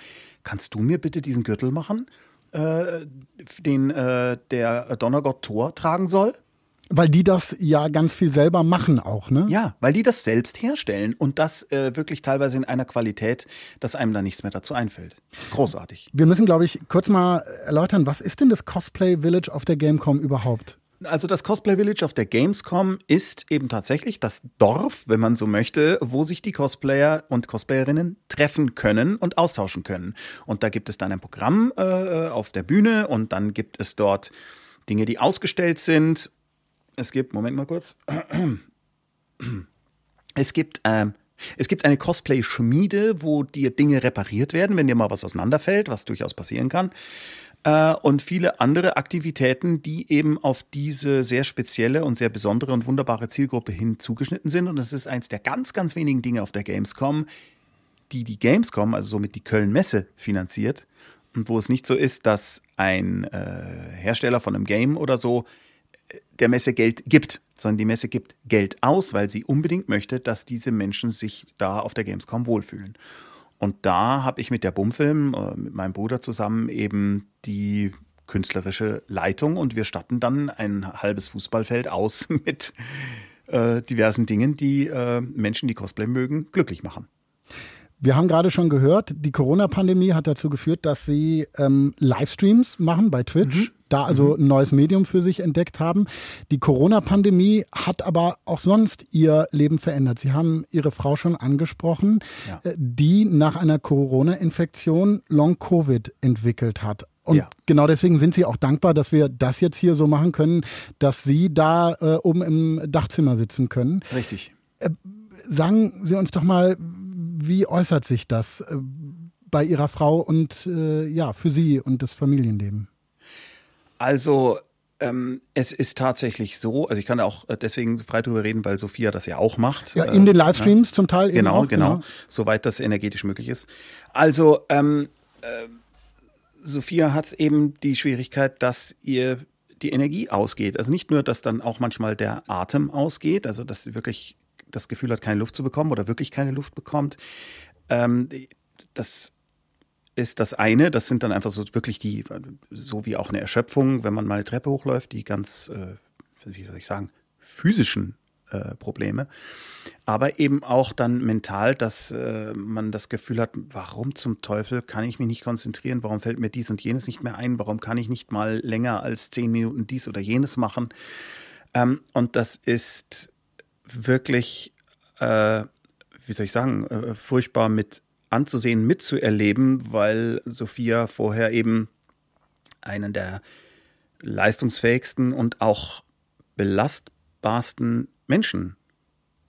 kannst du mir bitte diesen Gürtel machen, äh, den äh, der Donnergott Thor tragen soll? Weil die das ja ganz viel selber machen auch, ne? Ja, weil die das selbst herstellen und das äh, wirklich teilweise in einer Qualität, dass einem da nichts mehr dazu einfällt. Großartig. Wir müssen, glaube ich, kurz mal erläutern, was ist denn das Cosplay Village auf der Gamecom überhaupt? Also das Cosplay Village auf der Gamescom ist eben tatsächlich das Dorf, wenn man so möchte, wo sich die Cosplayer und Cosplayerinnen treffen können und austauschen können. Und da gibt es dann ein Programm äh, auf der Bühne und dann gibt es dort Dinge, die ausgestellt sind. Es gibt, Moment mal kurz. Es gibt, ähm, es gibt eine Cosplay-Schmiede, wo dir Dinge repariert werden, wenn dir mal was auseinanderfällt, was durchaus passieren kann. Äh, und viele andere Aktivitäten, die eben auf diese sehr spezielle und sehr besondere und wunderbare Zielgruppe hin zugeschnitten sind. Und das ist eins der ganz, ganz wenigen Dinge auf der Gamescom, die die Gamescom, also somit die Köln-Messe, finanziert. Und wo es nicht so ist, dass ein äh, Hersteller von einem Game oder so der Messe Geld gibt, sondern die Messe gibt Geld aus, weil sie unbedingt möchte, dass diese Menschen sich da auf der Gamescom wohlfühlen. Und da habe ich mit der Bumfilm, äh, mit meinem Bruder zusammen eben die künstlerische Leitung und wir statten dann ein halbes Fußballfeld aus mit äh, diversen Dingen, die äh, Menschen, die Cosplay mögen, glücklich machen. Wir haben gerade schon gehört, die Corona-Pandemie hat dazu geführt, dass Sie ähm, Livestreams machen bei Twitch, da also ein neues Medium für sich entdeckt haben. Die Corona-Pandemie hat aber auch sonst Ihr Leben verändert. Sie haben Ihre Frau schon angesprochen, Ja. äh, die nach einer Corona-Infektion Long-Covid entwickelt hat. Und Ja. genau deswegen sind Sie auch dankbar, dass wir das jetzt hier so machen können, dass Sie da äh, oben im Dachzimmer sitzen können. Richtig. Sagen Sie uns doch mal, wie äußert sich das äh, bei Ihrer Frau und äh, ja, für Sie und das Familienleben? Also, ähm, es ist tatsächlich so, also ich kann auch äh, deswegen frei drüber reden, weil Sophia das ja auch macht. Ja, Äh, in den Livestreams zum Teil eben Genau, auch. genau, soweit das energetisch möglich ist. Also, ähm, äh, Sophia hat eben die Schwierigkeit, dass ihr die Energie ausgeht. Also nicht nur, dass dann auch manchmal der Atem ausgeht, also dass sie wirklich das Gefühl hat, keine Luft zu bekommen oder wirklich keine Luft bekommt. Ähm, das ist das eine. Das sind dann einfach so wirklich die, so wie auch eine Erschöpfung, wenn man mal eine Treppe hochläuft, die ganz, äh, wie soll ich sagen, physischen äh, Probleme. Aber eben auch dann mental, dass äh, man das Gefühl hat, warum zum Teufel kann ich mich nicht konzentrieren? Warum fällt mir dies und jenes nicht mehr ein? Warum kann ich nicht mal länger als zehn Minuten dies oder jenes machen? Ähm, und das ist wirklich, äh, wie soll ich sagen, äh, furchtbar mit anzusehen, mitzuerleben, weil Sophia vorher eben einen der leistungsfähigsten und auch belastbarsten Menschen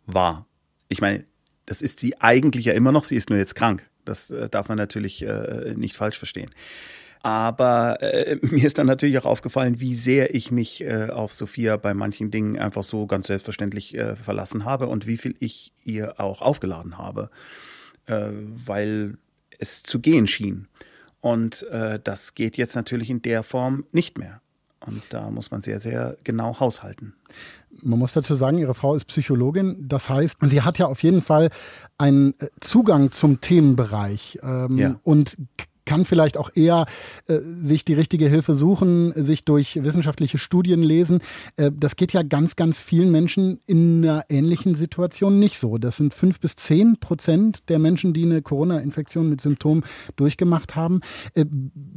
war. Ich meine, das ist sie eigentlich ja immer noch, sie ist nur jetzt krank. Das äh, darf man natürlich äh, nicht falsch verstehen. Aber äh, mir ist dann natürlich auch aufgefallen, wie sehr ich mich äh, auf Sophia bei manchen Dingen einfach so ganz selbstverständlich äh, verlassen habe und wie viel ich ihr auch aufgeladen habe, äh, weil es zu gehen schien. Und äh, das geht jetzt natürlich in der Form nicht mehr. Und da muss man sehr, sehr genau haushalten. Man muss dazu sagen, Ihre Frau ist Psychologin. Das heißt, sie hat ja auf jeden Fall einen äh, Zugang zum Themenbereich ähm, Ja. und kann vielleicht auch eher äh, sich die richtige Hilfe suchen, sich durch wissenschaftliche Studien lesen. Äh, das geht ja ganz, ganz vielen Menschen in einer ähnlichen Situation nicht so. Das sind fünf bis zehn Prozent der Menschen, die eine Corona-Infektion mit Symptomen durchgemacht haben. Äh,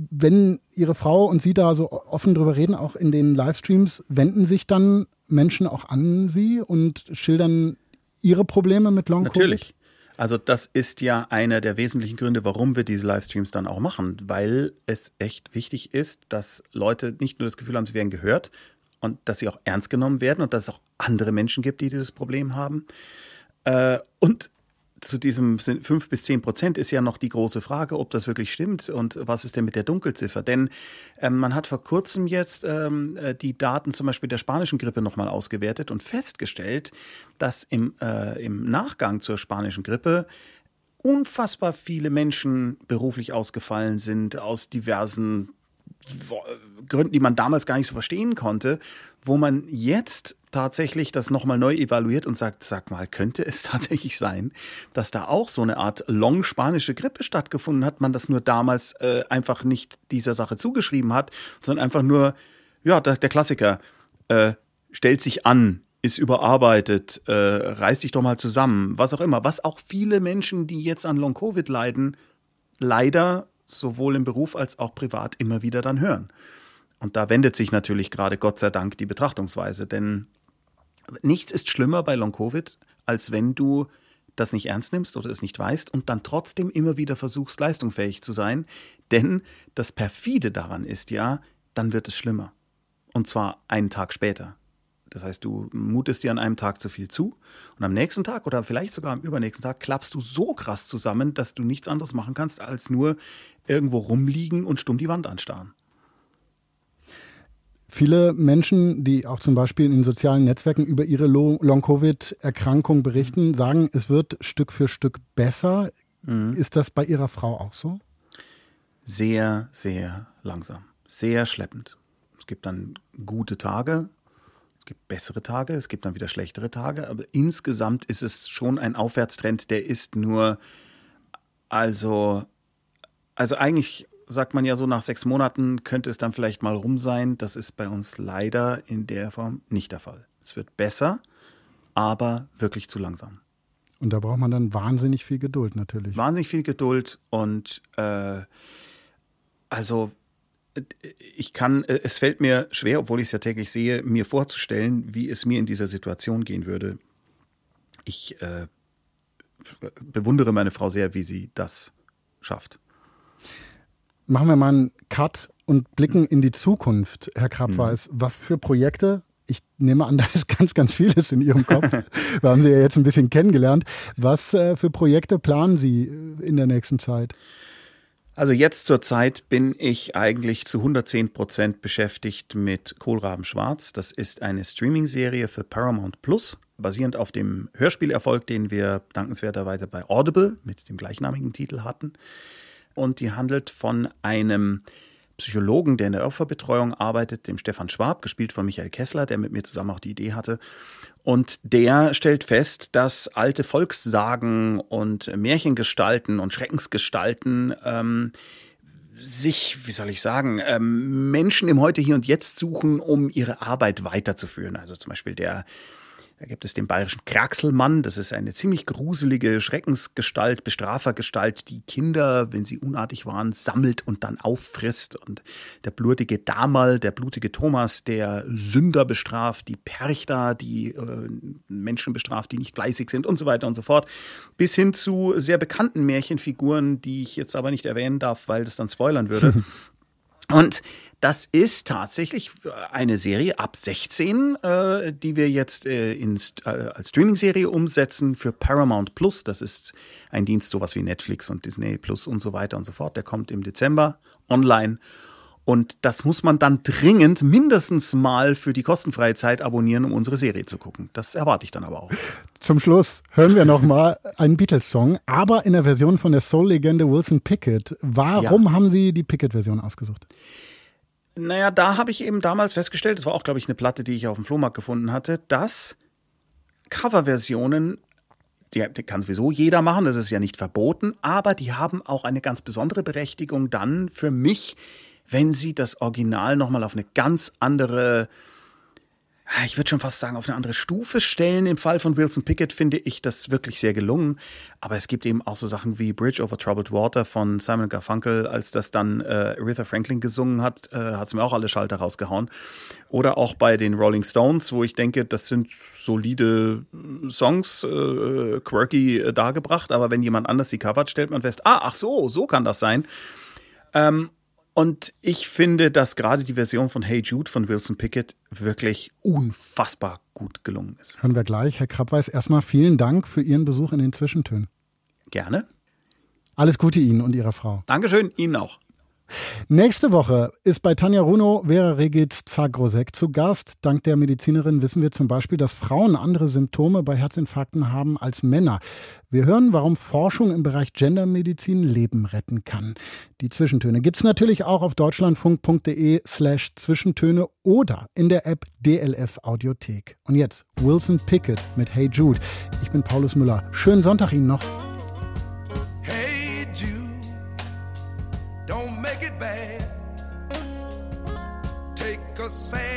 wenn Ihre Frau und Sie da so offen drüber reden, auch in den Livestreams, wenden sich dann Menschen auch an Sie und schildern ihre Probleme mit Long Covid? Natürlich. Also das ist ja einer der wesentlichen Gründe, warum wir diese Livestreams dann auch machen, weil es echt wichtig ist, dass Leute nicht nur das Gefühl haben, sie werden gehört und dass sie auch ernst genommen werden und dass es auch andere Menschen gibt, die dieses Problem haben. Äh, und zu diesem sind fünf bis zehn Prozent ist ja noch die große Frage, ob das wirklich stimmt und was ist denn mit der Dunkelziffer? Denn ähm, man hat vor kurzem jetzt ähm, äh, die Daten zum Beispiel der spanischen Grippe nochmal ausgewertet und festgestellt, dass im, äh, im Nachgang zur spanischen Grippe unfassbar viele Menschen beruflich ausgefallen sind aus diversen Gründen, die man damals gar nicht so verstehen konnte, wo man jetzt tatsächlich das nochmal neu evaluiert und sagt, sag mal, könnte es tatsächlich sein, dass da auch so eine Art long-spanische Grippe stattgefunden hat, man das nur damals äh, einfach nicht dieser Sache zugeschrieben hat, sondern einfach nur, ja, der, der Klassiker, äh, stellt sich an, ist überarbeitet, äh, reiß dich doch mal zusammen, was auch immer. Was auch viele Menschen, die jetzt an Long-Covid leiden, leider sowohl im Beruf als auch privat immer wieder dann hören. Und da wendet sich natürlich gerade Gott sei Dank die Betrachtungsweise, denn nichts ist schlimmer bei Long-Covid, als wenn du das nicht ernst nimmst oder es nicht weißt und dann trotzdem immer wieder versuchst, leistungsfähig zu sein. Denn das Perfide daran ist ja, dann wird es schlimmer. Und zwar einen Tag später. Das heißt, du mutest dir an einem Tag zu viel zu und am nächsten Tag oder vielleicht sogar am übernächsten Tag klappst du so krass zusammen, dass du nichts anderes machen kannst, als nur irgendwo rumliegen und stumm die Wand anstarren. Viele Menschen, die auch zum Beispiel in den sozialen Netzwerken über ihre Lo- Long-Covid-Erkrankung berichten, sagen, es wird Stück für Stück besser. Ist das bei Ihrer Frau auch so? Sehr, sehr langsam, sehr schleppend. Es gibt dann gute Tage, es gibt bessere Tage, es gibt dann wieder schlechtere Tage, aber insgesamt ist es schon ein Aufwärtstrend, der ist nur, also, also eigentlich sagt man ja so, nach sechs Monaten könnte es dann vielleicht mal rum sein. Das ist bei uns leider in der Form nicht der Fall. Es wird besser, aber wirklich zu langsam. Und da braucht man dann wahnsinnig viel Geduld natürlich. wahnsinnig viel Geduld und äh, also ich kann, es fällt mir schwer, obwohl ich es ja täglich sehe, mir vorzustellen, wie es mir in dieser Situation gehen würde. Ich äh, bewundere meine Frau sehr, wie sie das schafft. Machen wir mal einen Cut und blicken in die Zukunft, Herr Krabweis. Was für Projekte? Ich nehme an, da ist ganz, ganz vieles in Ihrem Kopf. Wir haben Sie ja jetzt ein bisschen kennengelernt. Was äh, für Projekte planen Sie äh, in der nächsten Zeit? Also jetzt zur Zeit bin ich eigentlich zu 110 Prozent beschäftigt mit Kohlraben Schwarz. Das ist eine Streaming-Serie für Paramount Plus, basierend auf dem Hörspielerfolg, den wir dankenswerterweise bei Audible mit dem gleichnamigen Titel hatten. Und die handelt von einem Psychologen, der in der Opferbetreuung arbeitet, dem Stefan Schwab, gespielt von Michael Kessler, der mit mir zusammen auch die Idee hatte. Und der stellt fest, dass alte Volkssagen und Märchengestalten und Schreckensgestalten ähm, sich, wie soll ich sagen, ähm, Menschen im Heute, Hier und Jetzt suchen, um ihre Arbeit weiterzuführen. Also zum Beispiel der da gibt es den bayerischen Kraxelmann. Das ist eine ziemlich gruselige Schreckensgestalt, Bestrafergestalt, die Kinder, wenn sie unartig waren, sammelt und dann auffrisst. Und der blutige Damal, der blutige Thomas, der Sünder bestraft, die Perchta, die äh, Menschen bestraft, die nicht fleißig sind und so weiter und so fort. Bis hin zu sehr bekannten Märchenfiguren, die ich jetzt aber nicht erwähnen darf, weil das dann spoilern würde. Und das ist tatsächlich eine Serie ab 16, äh, die wir jetzt äh, in, äh, als Streaming-Serie umsetzen für Paramount Plus. Das ist ein Dienst, sowas wie Netflix und Disney Plus und so weiter und so fort. Der kommt im Dezember online. Und das muss man dann dringend mindestens mal für die kostenfreie Zeit abonnieren, um unsere Serie zu gucken. Das erwarte ich dann aber auch. Zum Schluss hören wir noch mal einen Beatles-Song, aber in der Version von der Soul-Legende Wilson Pickett. Warum Ja. haben Sie die Pickett-Version ausgesucht? Naja, da habe ich eben damals festgestellt, das war auch, glaube ich, eine Platte, die ich auf dem Flohmarkt gefunden hatte, dass Coverversionen, die, die kann sowieso jeder machen, das ist ja nicht verboten, aber die haben auch eine ganz besondere Berechtigung dann für mich, wenn sie das Original nochmal auf eine ganz andere, ich würde schon fast sagen, auf eine andere Stufe stellen. Im Fall von Wilson Pickett finde ich das wirklich sehr gelungen. Aber es gibt eben auch so Sachen wie Bridge over Troubled Water von Simon Garfunkel, als das dann äh, Aretha Franklin gesungen hat, äh, hat es mir auch alle Schalter rausgehauen. Oder auch bei den Rolling Stones, wo ich denke, das sind solide äh, Songs, äh, quirky äh, dargebracht. Aber wenn jemand anders die covert, stellt man fest, ah, ach so, so kann das sein. Ähm, und ich finde, dass gerade die Version von Hey Jude von Wilson Pickett wirklich unfassbar gut gelungen ist. Hören wir gleich. Herr Krabweis, erstmal vielen Dank für Ihren Besuch in den Zwischentönen. Gerne. Alles Gute Ihnen und Ihrer Frau. Dankeschön, Ihnen auch. Nächste Woche ist bei Tanja Runo Vera Regitz Zagrosek zu Gast. Dank der Medizinerin wissen wir zum Beispiel, dass Frauen andere Symptome bei Herzinfarkten haben als Männer. Wir hören, warum Forschung im Bereich Gendermedizin Leben retten kann. Die Zwischentöne gibt's natürlich auch auf deutschlandfunk.de slash Zwischentöne oder in der App DLF Audiothek. Und jetzt Wilson Pickett mit Hey Jude. Ich bin Paulus Müller. Schönen Sonntag Ihnen noch. Take a